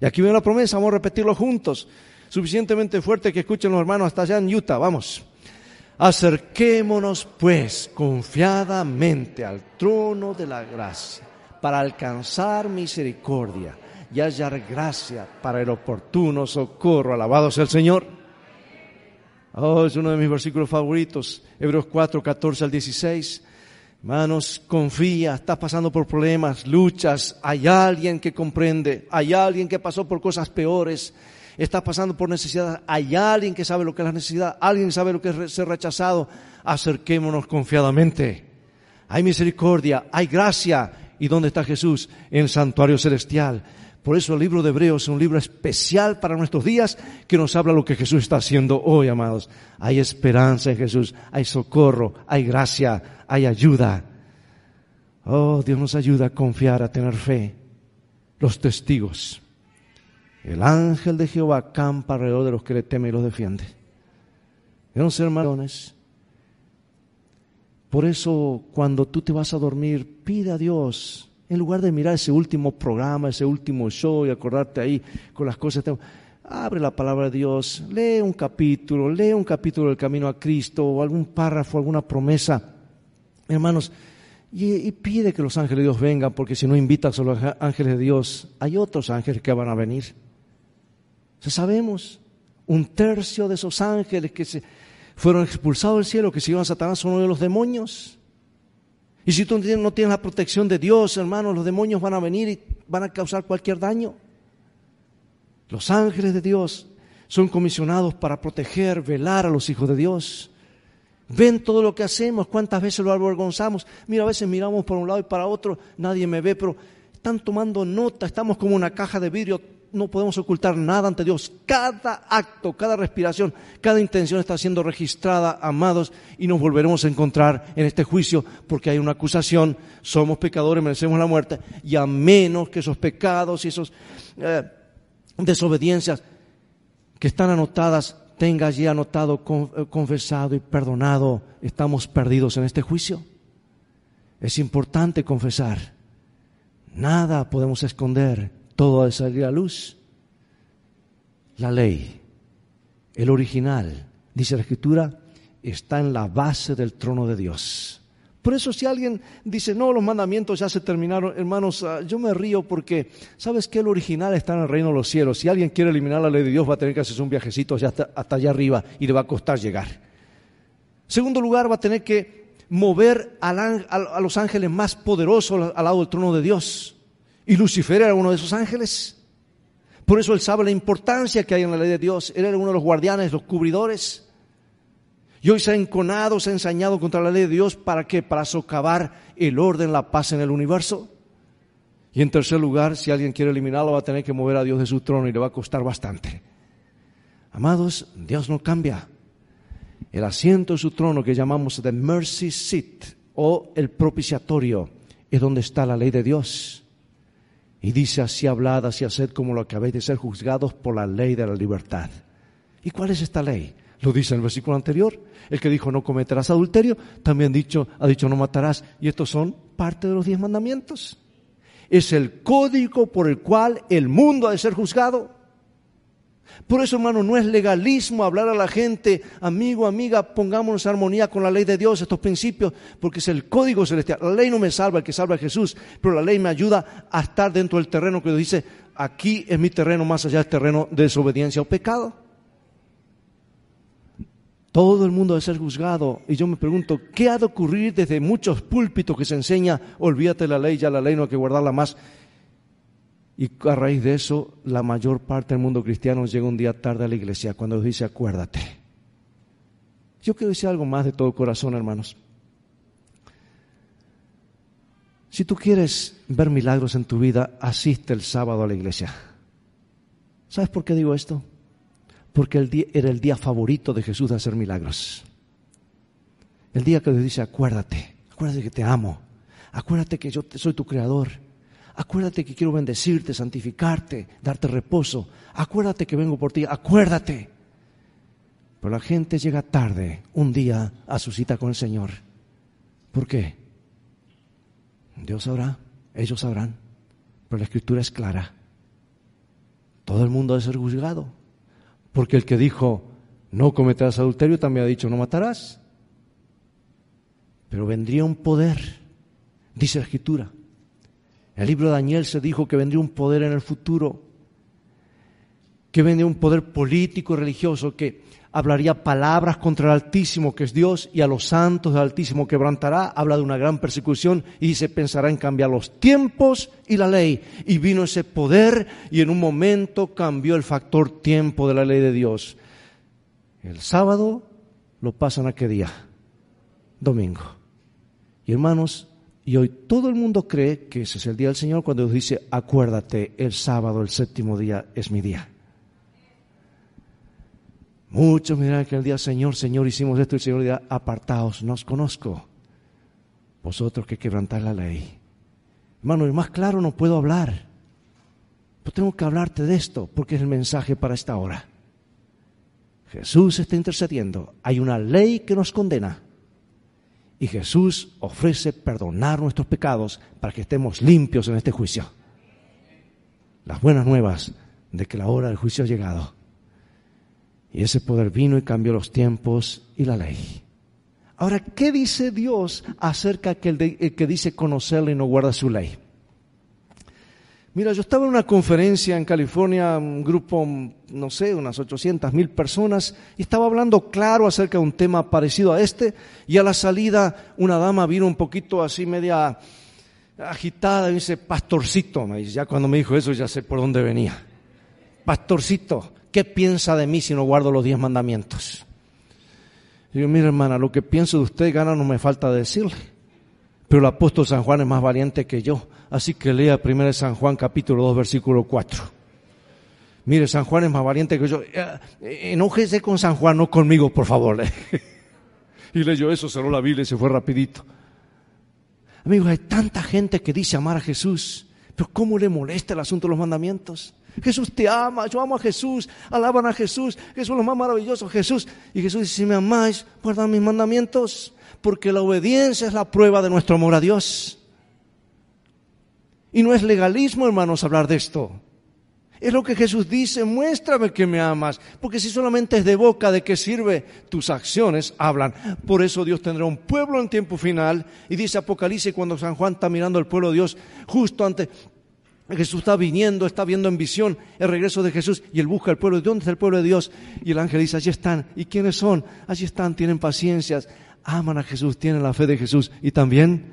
Y aquí viene la promesa, vamos a repetirlo juntos. Suficientemente fuerte que escuchen los hermanos hasta allá en Utah. Vamos. Acerquémonos pues confiadamente al trono de la gracia para alcanzar misericordia y hallar gracia para el oportuno socorro. Alabado sea el Señor. Oh, es uno de mis versículos favoritos. Hebreos 4, 14 al 16. Hermanos, confía, estás pasando por problemas, luchas, hay alguien que comprende, hay alguien que pasó por cosas peores, estás pasando por necesidad, hay alguien que sabe lo que es la necesidad, alguien sabe lo que es ser rechazado. Acerquémonos confiadamente. Hay misericordia, hay gracia. ¿Y dónde está Jesús? En el santuario celestial. Por eso el libro de Hebreos es un libro especial para nuestros días que nos habla lo que Jesús está haciendo hoy, amados. Hay esperanza en Jesús, hay socorro, hay gracia, hay ayuda. Oh, Dios nos ayuda a confiar, a tener fe. Los testigos. El ángel de Jehová acampa alrededor de los que le temen y los defiende. ser hermanos, por eso cuando tú te vas a dormir, pide a Dios, en lugar de mirar ese último programa, ese último show y acordarte ahí con las cosas, abre la palabra de Dios, lee un capítulo, lee un capítulo del Camino a Cristo o algún párrafo, alguna promesa hermanos, y, pide que los ángeles de Dios vengan, porque si no invitas a los ángeles de Dios, hay otros ángeles que van a venir. O sabemos, un tercio de esos ángeles que se fueron expulsados del cielo, que siguieron a Satanás, son uno de los demonios. Y si tú no tienes la protección de Dios, hermanos, los demonios van a venir y van a causar cualquier daño. Los ángeles de Dios son comisionados para proteger, velar a los hijos de Dios. Ven todo lo que hacemos, cuántas veces lo avergonzamos. Mira, a veces miramos por un lado y para otro, nadie me ve, pero están tomando nota, estamos como una caja de vidrio, no podemos ocultar nada ante Dios. Cada acto, cada respiración, cada intención está siendo registrada, amados, y nos volveremos a encontrar en este juicio porque hay una acusación, somos pecadores, merecemos la muerte, y a menos que esos pecados y esas eh, desobediencias que están anotadas tenga allí anotado, eh, confesado y perdonado, estamos perdidos en este juicio. Es importante confesar. Nada podemos esconder, todo de salir a luz. La ley, el original, dice la Escritura, está en la base del trono de Dios. Por eso si alguien dice, no, los mandamientos ya se terminaron, hermanos, ah, yo me río porque, ¿sabes qué? El original está en el reino de los cielos. Si alguien quiere eliminar la ley de Dios, va a tener que hacerse un viajecito hasta, allá arriba y le va a costar llegar. Segundo lugar, va a tener que mover a los ángeles más poderosos al lado del trono de Dios. Y Lucifer era uno de esos ángeles. Por eso él sabe la importancia que hay en la ley de Dios. Él era uno de los guardianes, los cubridores. Y hoy se ha enconado, se ha ensañado contra la ley de Dios. ¿Para qué? Para socavar el orden, la paz en el universo. Y en tercer lugar, si alguien quiere eliminarlo, va a tener que mover a Dios de su trono y le va a costar bastante. Amados, Dios no cambia. El asiento de su trono que llamamos the mercy seat o el propiciatorio es donde está la ley de Dios. Y dice así hablad, así haced como lo que habéis de ser juzgados por la ley de la libertad. ¿Y cuál es esta ley? Lo dice en el versículo anterior. El que dijo no cometerás adulterio, también dicho, ha dicho no matarás. Y estos son parte de los diez mandamientos. Es el código por el cual el mundo ha de ser juzgado. Por eso, hermano, no es legalismo hablar a la gente, amigo, amiga, pongámonos en armonía con la ley de Dios, estos principios, porque es el código celestial. La ley no me salva, el que salva es Jesús, pero la ley me ayuda a estar dentro del terreno que Dios dice, aquí es mi terreno, más allá del terreno de desobediencia o pecado. Todo el mundo debe ser juzgado. Y yo me pregunto, ¿qué ha de ocurrir desde muchos púlpitos que se enseña, olvídate la ley, ya la ley no hay que guardarla más? Y a raíz de eso, la mayor parte del mundo cristiano llega un día tarde a la iglesia cuando dice, acuérdate. Yo quiero decir algo más de todo corazón, hermanos. Si tú quieres ver milagros en tu vida, asiste el sábado a la iglesia. ¿Sabes por qué digo esto? Porque el día, era el día favorito de Jesús de hacer milagros. El día que Dios dice, acuérdate, acuérdate que te amo, acuérdate que yo soy tu creador, acuérdate que quiero bendecirte, santificarte, darte reposo, acuérdate que vengo por ti, acuérdate. Pero la gente llega tarde un día a su cita con el Señor. ¿Por qué? Dios sabrá, ellos sabrán, pero la escritura es clara. Todo el mundo debe ser juzgado, porque el que dijo, no cometerás adulterio, también ha dicho, no matarás. Pero vendría un poder, dice la escritura, en el libro de Daniel se dijo que vendría un poder en el futuro, que vendría un poder político y religioso que hablaría palabras contra el Altísimo, que es Dios, y a los santos del Altísimo quebrantará. Habla de una gran persecución y se pensará en cambiar los tiempos y la ley. Y vino ese poder y en un momento cambió el factor tiempo de la ley de Dios. El sábado lo pasan a qué día? Domingo. Y hermanos, y hoy todo el mundo cree que ese es el día del Señor cuando Dios dice, acuérdate, el sábado, el séptimo día, es mi día. Muchos me dirán que el día Señor, Señor, hicimos esto y el Señor dirá, apartaos, no os conozco. Vosotros que quebrantáis la ley. Hermano, y más claro no puedo hablar. Pero tengo que hablarte de esto porque es el mensaje para esta hora. Jesús está intercediendo. Hay una ley que nos condena. Y Jesús ofrece perdonar nuestros pecados para que estemos limpios en este juicio. Las buenas nuevas de que la hora del juicio ha llegado. Y ese poder vino y cambió los tiempos y la ley. Ahora, ¿qué dice Dios acerca de que dice conocerle y no guarda su ley? Mira, yo estaba en una conferencia en California, un grupo, no sé, unas 800 mil personas, y estaba hablando claro acerca de un tema parecido a este, y a la salida una dama vino un poquito así media agitada y dice, pastorcito, me ya cuando me dijo eso ya sé por dónde venía. Pastorcito, ¿qué piensa de mí si no guardo los diez mandamientos? Y yo, mira hermana, lo que pienso de usted, gana no me falta decirle. Pero el apóstol San Juan es más valiente que yo. Así que lea primero San Juan capítulo 2 versículo 4. Mire, San Juan es más valiente que yo. Eh, enójese con San Juan, no conmigo, por favor. <laughs> y leyó eso, cerró la Biblia y se fue rapidito. Amigos, hay tanta gente que dice amar a Jesús, pero ¿cómo le molesta el asunto de los mandamientos? Jesús te ama, yo amo a Jesús, alaban a Jesús, Jesús es lo más maravilloso, Jesús. Y Jesús dice, si me amáis, guardad mis mandamientos porque la obediencia es la prueba de nuestro amor a Dios. Y no es legalismo, hermanos, hablar de esto. Es lo que Jesús dice, muéstrame que me amas, porque si solamente es de boca, ¿de qué sirve? Tus acciones hablan. Por eso Dios tendrá un pueblo en tiempo final, y dice Apocalipsis cuando San Juan está mirando al pueblo de Dios, justo antes, Jesús está viniendo, está viendo en visión el regreso de Jesús, y él busca el pueblo, ¿dónde está el pueblo de Dios? Y el ángel dice, allí están, ¿y quiénes son? Allí están, tienen paciencias, aman a Jesús, tienen la fe de Jesús y también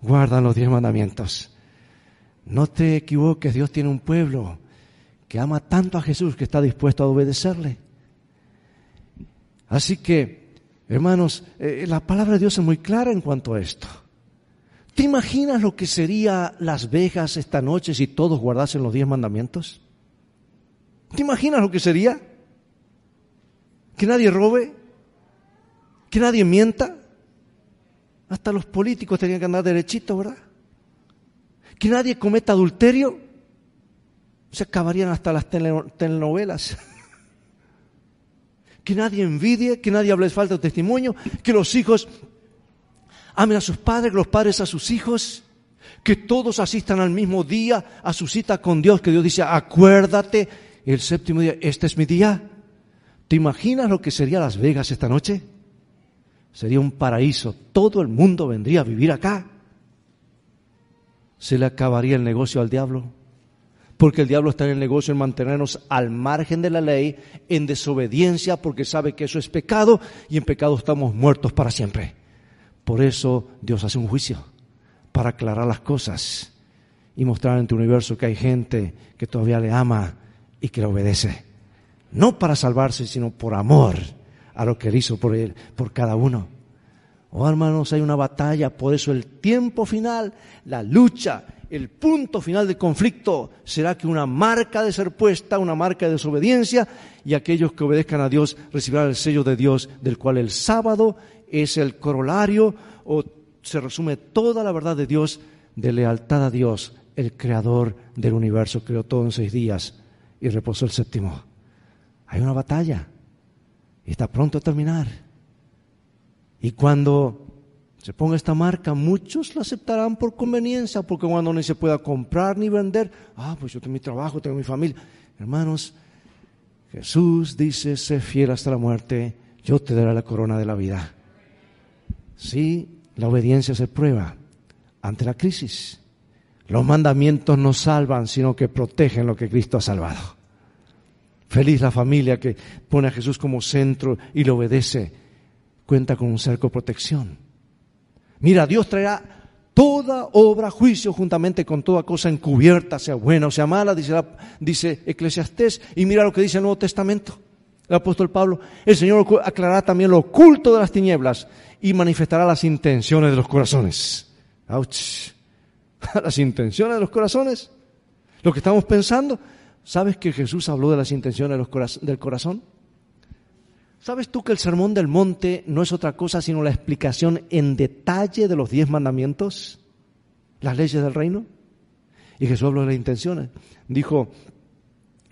guardan los diez mandamientos. No te equivoques, Dios tiene un pueblo que ama tanto a Jesús que está dispuesto a obedecerle. Así que, hermanos, eh, la palabra de Dios es muy clara en cuanto a esto. ¿Te imaginas lo que sería Las Vegas esta noche si todos guardasen los diez mandamientos? ¿Te imaginas lo que sería? ¿Que nadie robe? Que nadie mienta. Hasta los políticos tenían que andar derechito, ¿verdad? Que nadie cometa adulterio. Se acabarían hasta las telenovelas. <laughs> que nadie envidie, que nadie hable falta de testimonio, que los hijos amen a sus padres, los padres a sus hijos, que todos asistan al mismo día a su cita con Dios, que Dios dice, acuérdate, el séptimo día, este es mi día. ¿Te imaginas lo que sería Las Vegas esta noche? Sería un paraíso, todo el mundo vendría a vivir acá. Se le acabaría el negocio al diablo porque el diablo está en el negocio en mantenernos al margen de la ley, en desobediencia, porque sabe que eso es pecado y en pecado estamos muertos para siempre. Por eso Dios hace un juicio, para aclarar las cosas y mostrar en tu universo que hay gente que todavía le ama y que le obedece. No para salvarse, sino por amor a lo que él hizo por él, por cada uno. Oh hermanos, hay una batalla, por eso el tiempo final, la lucha, el punto final del conflicto será que una marca de ser puesta, una marca de desobediencia, y aquellos que obedezcan a Dios recibirán el sello de Dios, del cual el sábado es el corolario o se resume toda la verdad de Dios de lealtad a Dios, el creador del universo, creó todo en seis días y reposó el séptimo. Hay una batalla está pronto a terminar. Y cuando se ponga esta marca, muchos la aceptarán por conveniencia, porque cuando no se pueda comprar ni vender, ah, pues yo tengo mi trabajo, tengo mi familia. Hermanos, Jesús dice, sé fiel hasta la muerte, yo te daré la corona de la vida. Sí, la obediencia se prueba ante la crisis. Los mandamientos no salvan, sino que protegen lo que Cristo ha salvado. Feliz la familia que pone a Jesús como centro y le obedece. Cuenta con un cerco de protección. Mira, Dios traerá toda obra juicio juntamente con toda cosa encubierta, sea buena o sea mala, dice, dice Eclesiastés. Y mira lo que dice el Nuevo Testamento. El apóstol Pablo, el Señor aclarará también lo oculto de las tinieblas y manifestará las intenciones de los corazones. ¡Auch! <laughs> Las intenciones de los corazones. Lo que estamos pensando. ¿Sabes que Jesús habló de las intenciones del corazón? ¿Sabes tú que el sermón del monte no es otra cosa sino la explicación en detalle de los diez mandamientos, las leyes del reino? Y Jesús habló de las intenciones. Dijo,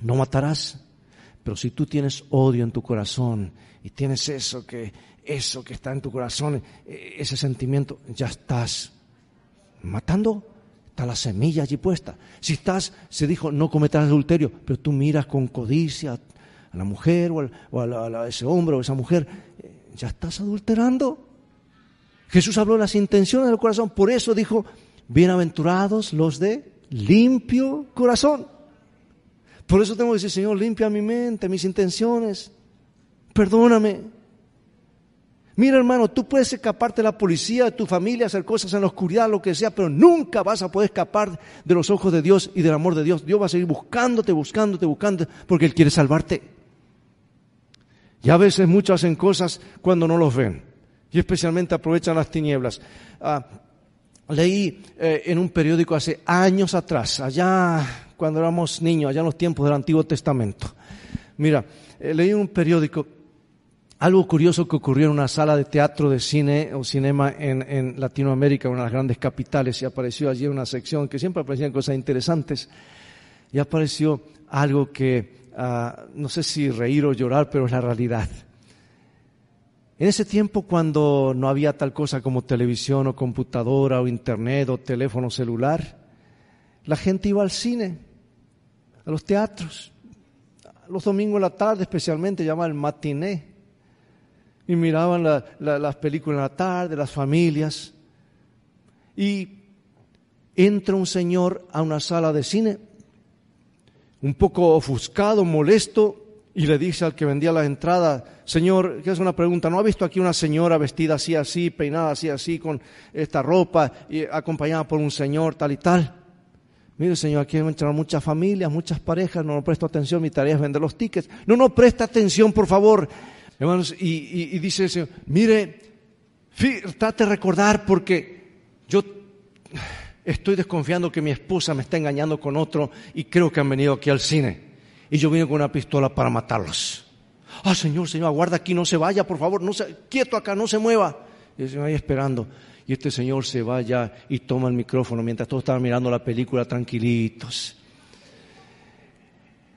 no matarás, pero si tú tienes odio en tu corazón y tienes eso que, eso que está en tu corazón, e, ese sentimiento, ya estás matando. La semilla allí puesta. Si estás, se dijo, no cometerás adulterio, pero tú miras con codicia, a la mujer o, a, ese hombre o esa mujer, eh, ya estás adulterando. Jesús habló de las intenciones del corazón, por eso dijo, bienaventurados los de limpio corazón. Por eso tengo que decir, Señor, limpia mi mente, mis intenciones, perdóname. Mira, hermano, tú puedes escaparte de la policía, de tu familia, hacer cosas en la oscuridad, lo que sea, pero nunca vas a poder escapar de los ojos de Dios y del amor de Dios. Dios va a seguir buscándote, buscándote, buscándote, porque Él quiere salvarte. Y a veces muchos hacen cosas cuando no los ven. Y especialmente aprovechan las tinieblas. Ah, leí eh, en un periódico hace años atrás, allá cuando éramos niños, allá en los tiempos del Antiguo Testamento. Mira, eh, leí en un periódico algo curioso que ocurrió en una sala de teatro, de cine o cinema en, Latinoamérica, una de las grandes capitales, y apareció allí una sección que siempre aparecían cosas interesantes. Y apareció algo que Ah, no sé si reír o llorar, pero es la realidad. En ese tiempo cuando no había tal cosa como televisión o computadora o internet o teléfono celular, la gente iba al cine, a los teatros, los domingos en la tarde especialmente, llamaban el matiné, y miraban las películas en la tarde, las familias, y entra un señor a una sala de cine un poco ofuscado, molesto, y le dice al que vendía la entrada, Señor, que es una pregunta, ¿no ha visto aquí una señora vestida así, así, peinada así, así, con esta ropa, y acompañada por un señor tal y tal? Mire, Señor, aquí entrar muchas familias, muchas parejas, no, no presto atención, mi tarea es vender los tickets. No, no, presta atención, por favor. Hermanos, y, dice el Señor, mire, trate de recordar porque yo estoy desconfiando que mi esposa me está engañando con otro y creo que han venido aquí al cine. Y yo vine con una pistola para matarlos. Ah, Señor, Señor, aguarda aquí, no se vaya, por favor, no se, quieto acá, no se mueva. Y el Señor ahí esperando. Y este Señor se vaya y toma el micrófono mientras todos estaban mirando la película tranquilitos.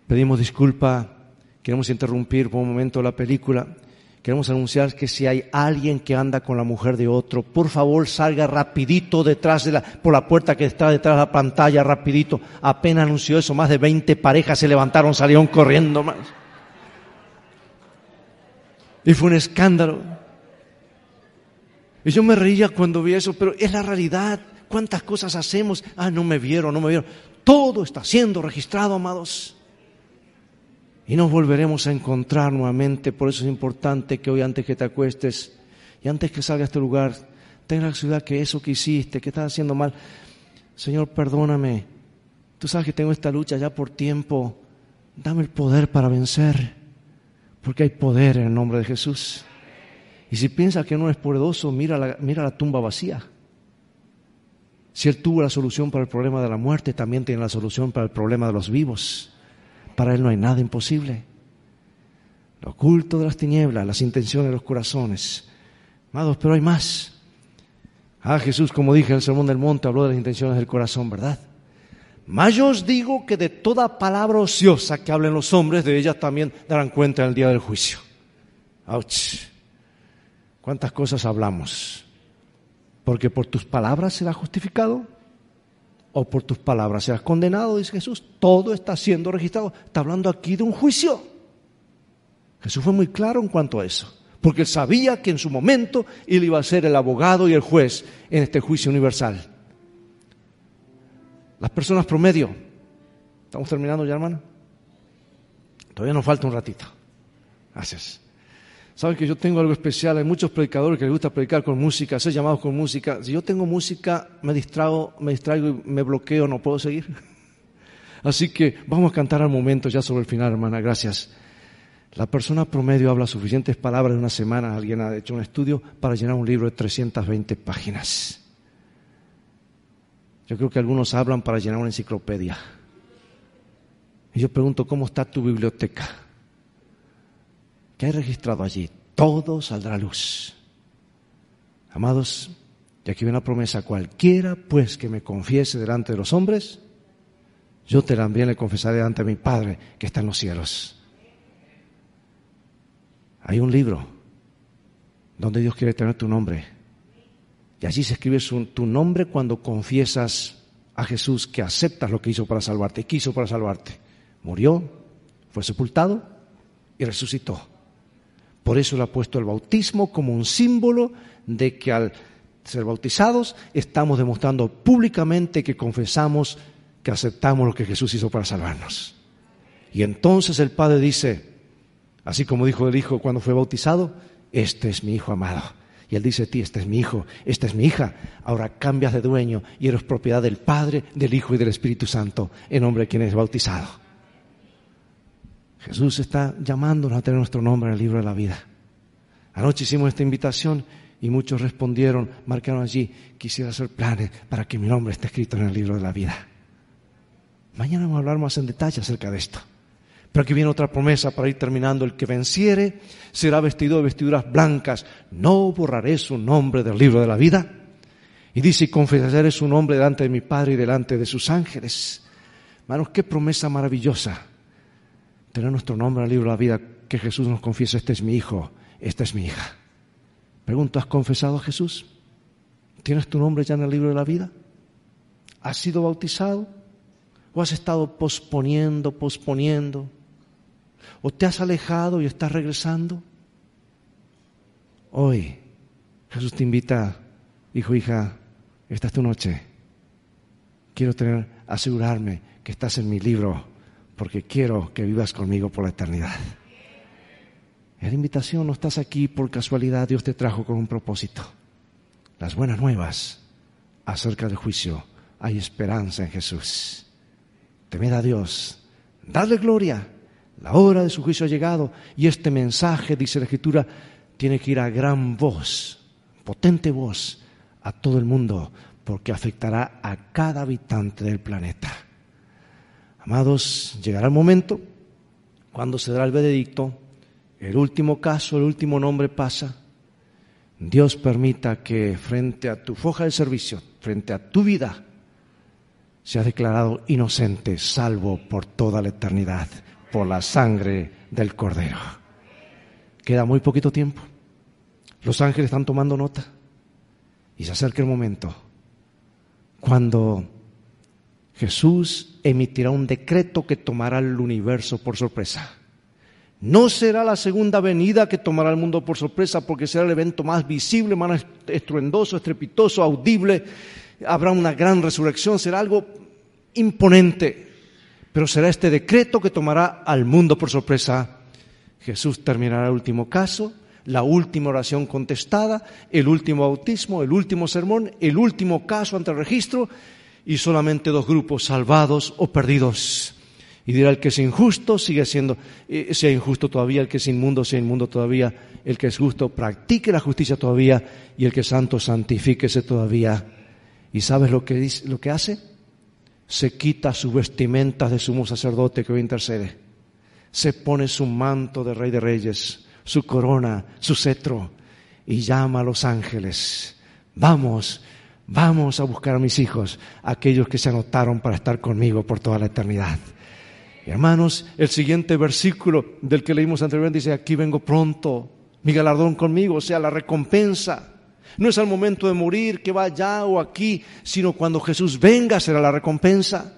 Pedimos disculpa queremos interrumpir por un momento la película. Queremos anunciar que si hay alguien que anda con la mujer de otro, por favor salga rapidito detrás de la, por la puerta que está detrás de la pantalla, rapidito. Apenas anunció eso, más de 20 parejas se levantaron, salieron corriendo más. Y fue un escándalo. Y yo me reía cuando vi eso, pero es la realidad. ¿Cuántas cosas hacemos? Ah, no me vieron, no me vieron. Todo está siendo registrado, amados. Y nos volveremos a encontrar nuevamente. Por eso es importante que hoy antes que te acuestes y antes que salgas a este lugar, tengas la ciudad que eso que hiciste, que estás haciendo mal, Señor, perdóname. Tú sabes que tengo esta lucha ya por tiempo. Dame el poder para vencer. Porque hay poder en el nombre de Jesús. Y si piensas que no es poderoso, mira la, mira la tumba vacía. Si Él tuvo la solución para el problema de la muerte, también tiene la solución para el problema de los vivos. Para Él no hay nada imposible. Lo oculto de las tinieblas, las intenciones de los corazones. Amados, pero hay más. Ah, Jesús, como dije en el Sermón del Monte, habló de las intenciones del corazón, ¿verdad? Mas yo os digo que de toda palabra ociosa que hablen los hombres, de ellas también darán cuenta en el día del juicio. ¡Auch! ¿Cuántas cosas hablamos? Porque por tus palabras serás justificado o por tus palabras serás condenado, dice Jesús. Todo está siendo registrado. Está hablando aquí de un juicio. Jesús fue muy claro en cuanto a eso. Porque él sabía que en su momento él iba a ser el abogado y el juez en este juicio universal. Las personas promedio. ¿Estamos terminando ya, hermano? Todavía nos falta un ratito. Gracias. Saben que yo tengo algo especial. Hay muchos predicadores que les gusta predicar con música, ser llamados con música. Si yo tengo música, me distraigo, me distraigo y me bloqueo, no puedo seguir. <laughs> Así que vamos a cantar al momento, ya sobre el final, hermana. Gracias. La persona promedio habla suficientes palabras en una semana. Alguien ha hecho un estudio para llenar un libro de 320 páginas. Yo creo que algunos hablan para llenar una enciclopedia. Y yo pregunto, ¿cómo está tu biblioteca? ¿Qué hay registrado allí? Todo saldrá a luz. Amados, y aquí viene una promesa, cualquiera pues que me confiese delante de los hombres, yo te también le confesaré delante de mi Padre que está en los cielos. Hay un libro donde Dios quiere tener tu nombre. Y allí se escribe tu nombre cuando confiesas a Jesús que aceptas lo que hizo para salvarte. ¿Qué hizo para salvarte? Murió, fue sepultado y resucitó. Por eso le ha puesto el bautismo como un símbolo de que al ser bautizados estamos demostrando públicamente que confesamos que aceptamos lo que Jesús hizo para salvarnos. Y entonces el Padre dice, así como dijo el Hijo cuando fue bautizado, este es mi Hijo amado. Y Él dice a ti, este es mi Hijo, esta es mi hija. Ahora cambias de dueño y eres propiedad del Padre, del Hijo y del Espíritu Santo, en nombre de quien es bautizado. Jesús está llamándonos a tener nuestro nombre en el libro de la vida. Anoche hicimos esta invitación y muchos respondieron, marcaron allí, quisiera hacer planes para que mi nombre esté escrito en el libro de la vida. Mañana vamos a hablar más en detalle acerca de esto. Pero aquí viene otra promesa para ir terminando. El que venciere será vestido de vestiduras blancas. No borraré su nombre del libro de la vida. Y dice, y confesaré su nombre delante de mi Padre y delante de sus ángeles. Hermanos, qué promesa maravillosa tener nuestro nombre en el libro de la vida, que Jesús nos confiese, este es mi Hijo, esta es mi hija. Pregunto, ¿has confesado a Jesús? ¿Tienes tu nombre ya en el libro de la vida? ¿Has sido bautizado? ¿O has estado posponiendo, posponiendo? ¿O te has alejado y estás regresando? Hoy Jesús te invita, hijo, hija, esta es tu noche. Quiero tener, asegurarme que estás en mi libro porque quiero que vivas conmigo por la eternidad. La invitación no estás aquí por casualidad, Dios te trajo con un propósito. Las buenas nuevas acerca del juicio, hay esperanza en Jesús. Temed a Dios, dadle gloria. La hora de su juicio ha llegado y este mensaje, dice la Escritura, tiene que ir a gran voz, potente voz, a todo el mundo, porque afectará a cada habitante del planeta. Amados, llegará el momento cuando se dará el veredicto, el último caso, el último nombre pasa. Dios permita que frente a tu foja de servicio, frente a tu vida, seas declarado inocente, salvo por toda la eternidad, por la sangre del Cordero. Queda muy poquito tiempo. Los ángeles están tomando nota y se acerca el momento cuando Jesús emitirá un decreto que tomará el universo por sorpresa. No será la segunda venida que tomará el mundo por sorpresa porque será el evento más visible, más estruendoso, estrepitoso, audible. Habrá una gran resurrección, será algo imponente. Pero será este decreto que tomará al mundo por sorpresa. Jesús terminará el último caso, la última oración contestada, el último bautismo, el último sermón, el último caso ante el registro y solamente dos grupos, salvados o perdidos. Y dirá el que es injusto sigue siendo, eh, sea injusto todavía, el que es inmundo sea inmundo todavía, el que es justo practique la justicia todavía y el que es santo santifíquese todavía. ¿Y sabes lo que, lo que hace? Se quita su vestimenta de sumo sacerdote que hoy intercede. Se pone su manto de rey de reyes, su corona, su cetro y llama a los ángeles. Vamos, vamos a buscar a mis hijos, aquellos que se anotaron para estar conmigo por toda la eternidad. Hermanos, el siguiente versículo del que leímos anteriormente dice, aquí vengo pronto, mi galardón conmigo, o sea, la recompensa. No es al momento de morir que va allá o aquí, sino cuando Jesús venga será la recompensa.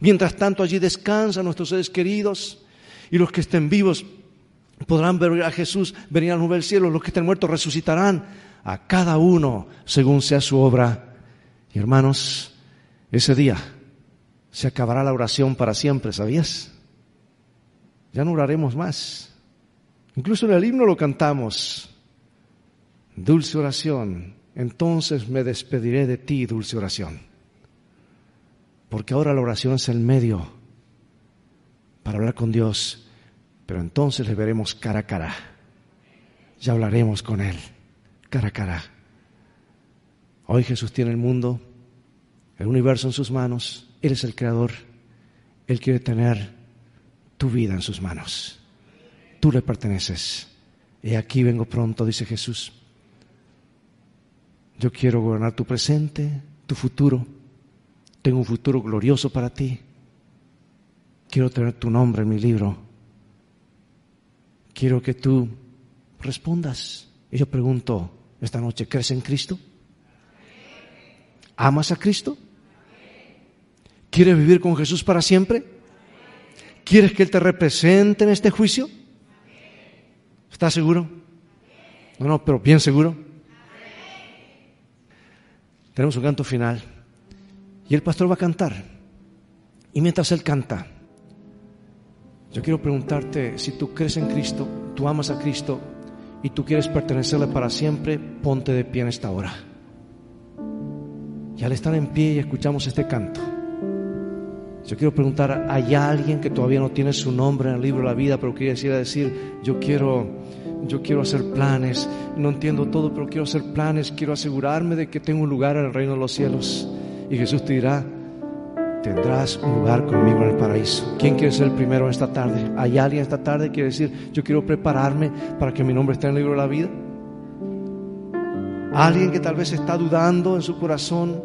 Mientras tanto allí descansan nuestros seres queridos y los que estén vivos podrán ver a Jesús venir al nube del cielo, los que estén muertos resucitarán a cada uno según sea su obra. Hermanos, ese día se acabará la oración para siempre, ¿sabías? Ya no oraremos más. Incluso en el himno lo cantamos. Dulce oración, entonces me despediré de ti, dulce oración. Porque ahora la oración es el medio para hablar con Dios, pero entonces le veremos cara a cara. Ya hablaremos con Él, cara a cara. Hoy Jesús tiene el mundo, el universo en sus manos él es el creador. Él quiere tener tu vida en sus manos. Tú le perteneces. Y aquí vengo pronto, dice Jesús. Yo quiero gobernar tu presente, tu futuro. Tengo un futuro glorioso para ti. Quiero tener tu nombre en mi libro. Quiero que tú respondas. Y yo pregunto esta noche, ¿crees en Cristo? ¿Amas a Cristo? ¿Quieres vivir con Jesús para siempre? ¿Quieres que Él te represente en este juicio? ¿Estás seguro? No, no, pero bien seguro. Tenemos un canto final. Y el pastor va a cantar. Y mientras Él canta, yo quiero preguntarte si tú crees en Cristo, tú amas a Cristo y tú quieres pertenecerle para siempre, ponte de pie en esta hora. Y al estar en pie y escuchamos este canto, yo quiero preguntar, ¿hay alguien que todavía no tiene su nombre en el libro de la vida, pero quiere decir, yo quiero, yo quiero hacer planes, no entiendo todo, pero quiero hacer planes, quiero asegurarme de que tengo un lugar en el reino de los cielos? Y Jesús te dirá, tendrás un lugar conmigo en el paraíso. ¿Quién quiere ser el primero esta tarde? ¿Hay alguien esta tarde que quiere decir, yo quiero prepararme para que mi nombre esté en el libro de la vida? Alguien que tal vez está dudando en su corazón,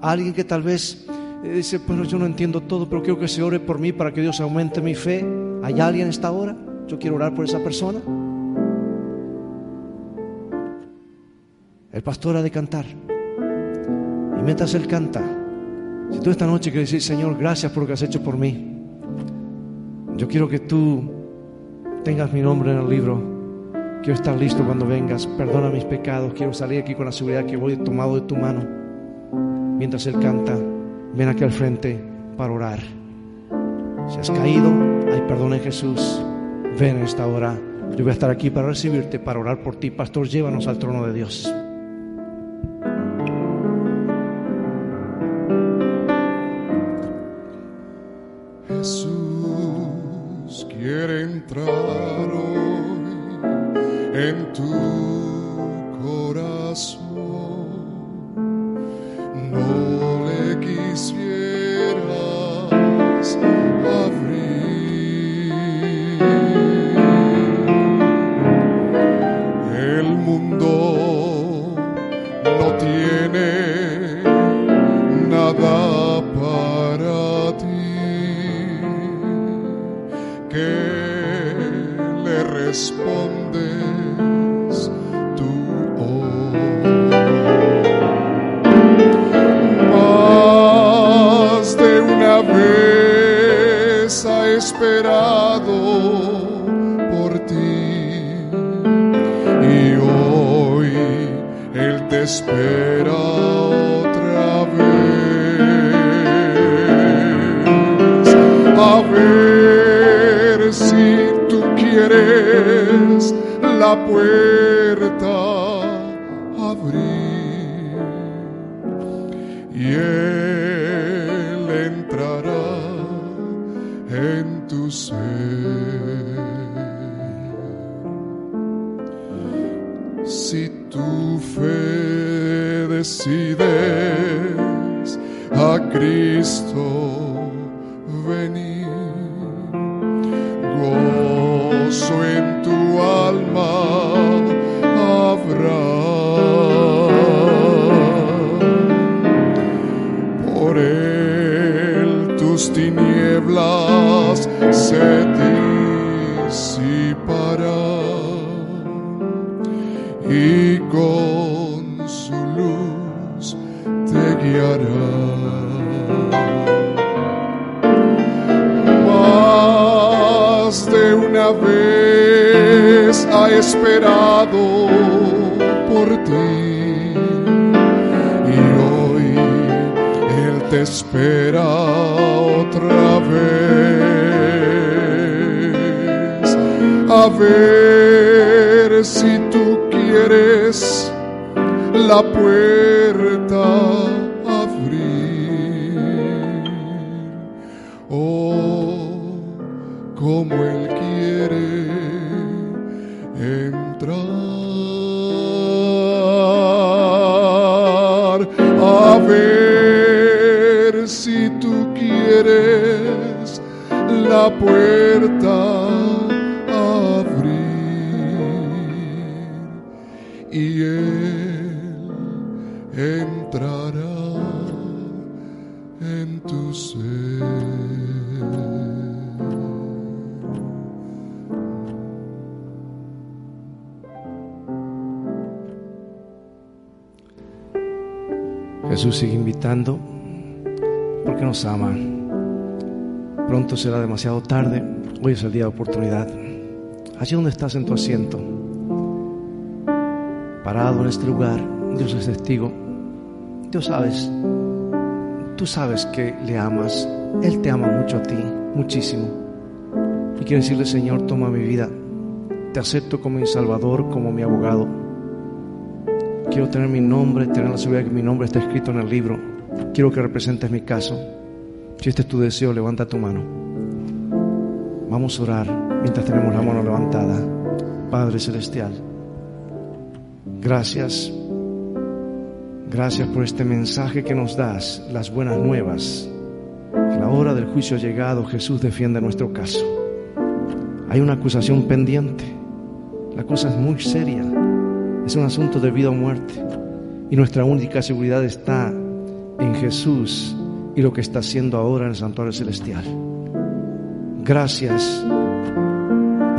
alguien que tal vez dice, pero yo no entiendo todo, pero quiero que se ore por mí para que Dios aumente mi fe. ¿Hay alguien en esta hora? Yo quiero orar por esa persona. El pastor ha de cantar. Y mientras él canta, si tú esta noche quieres decir, Señor, gracias por lo que has hecho por mí. Yo quiero que tú tengas mi nombre en el libro. Quiero estar listo cuando vengas. Perdona mis pecados. Quiero salir aquí con la seguridad que voy tomado de tu mano. Mientras Él canta, ven aquí al frente para orar. Si has caído, hay perdón en Jesús. Ven en esta hora. Yo voy a estar aquí para recibirte, para orar por ti. Pastor, llévanos al trono de Dios. Ver si tú quieres la puerta abrir y Él entrará en tu ser. Si tu fe decides a Cristo esperado por ti y hoy Él te espera otra vez. A ver si tú quieres la puerta abrir. Oh, como ver si tú quieres la puerta Jesús sigue invitando porque nos ama. Pronto será demasiado tarde. Hoy es el día de oportunidad. Allí donde estás en tu asiento, parado en este lugar, Dios es testigo. Dios sabes, tú sabes que le amas. Él te ama mucho a ti, muchísimo. Y quiero decirle, Señor, toma mi vida. Te acepto como mi Salvador, como mi abogado. Quiero tener mi nombre, tener la seguridad que mi nombre está escrito en el libro. Quiero que representes mi caso. Si este es tu deseo, levanta tu mano. Vamos a orar mientras tenemos la mano levantada. Padre Celestial, gracias. Gracias por este mensaje que nos das, las buenas nuevas. La hora del juicio ha llegado, Jesús defiende nuestro caso. Hay una acusación pendiente. La cosa es muy seria. Es un asunto de vida o muerte. Y nuestra única seguridad está en Jesús y lo que está haciendo ahora en el santuario celestial. Gracias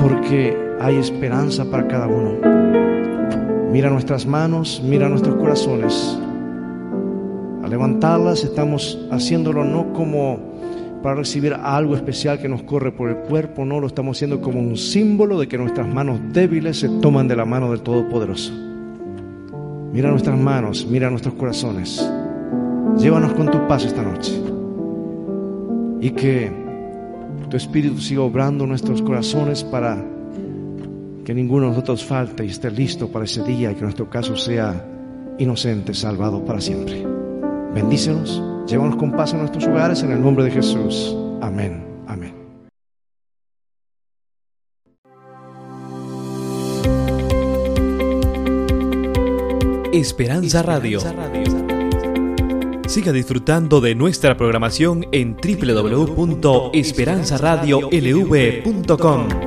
porque hay esperanza para cada uno. Mira nuestras manos, mira nuestros corazones. Al levantarlas estamos haciéndolo no como para recibir algo especial que nos corre por el cuerpo, no lo estamos haciendo como un símbolo de que nuestras manos débiles se toman de la mano del Todopoderoso. Mira nuestras manos, mira nuestros corazones. Llévanos con tu paz esta noche. Y que tu Espíritu siga obrando nuestros corazones para que ninguno de nosotros falte y esté listo para ese día y que nuestro caso sea inocente, salvado para siempre. Bendícenos, llévanos con paz a nuestros hogares en el nombre de Jesús. Amén. Amén. Esperanza Radio. Siga disfrutando de nuestra programación en www.esperanzaradiolv.com.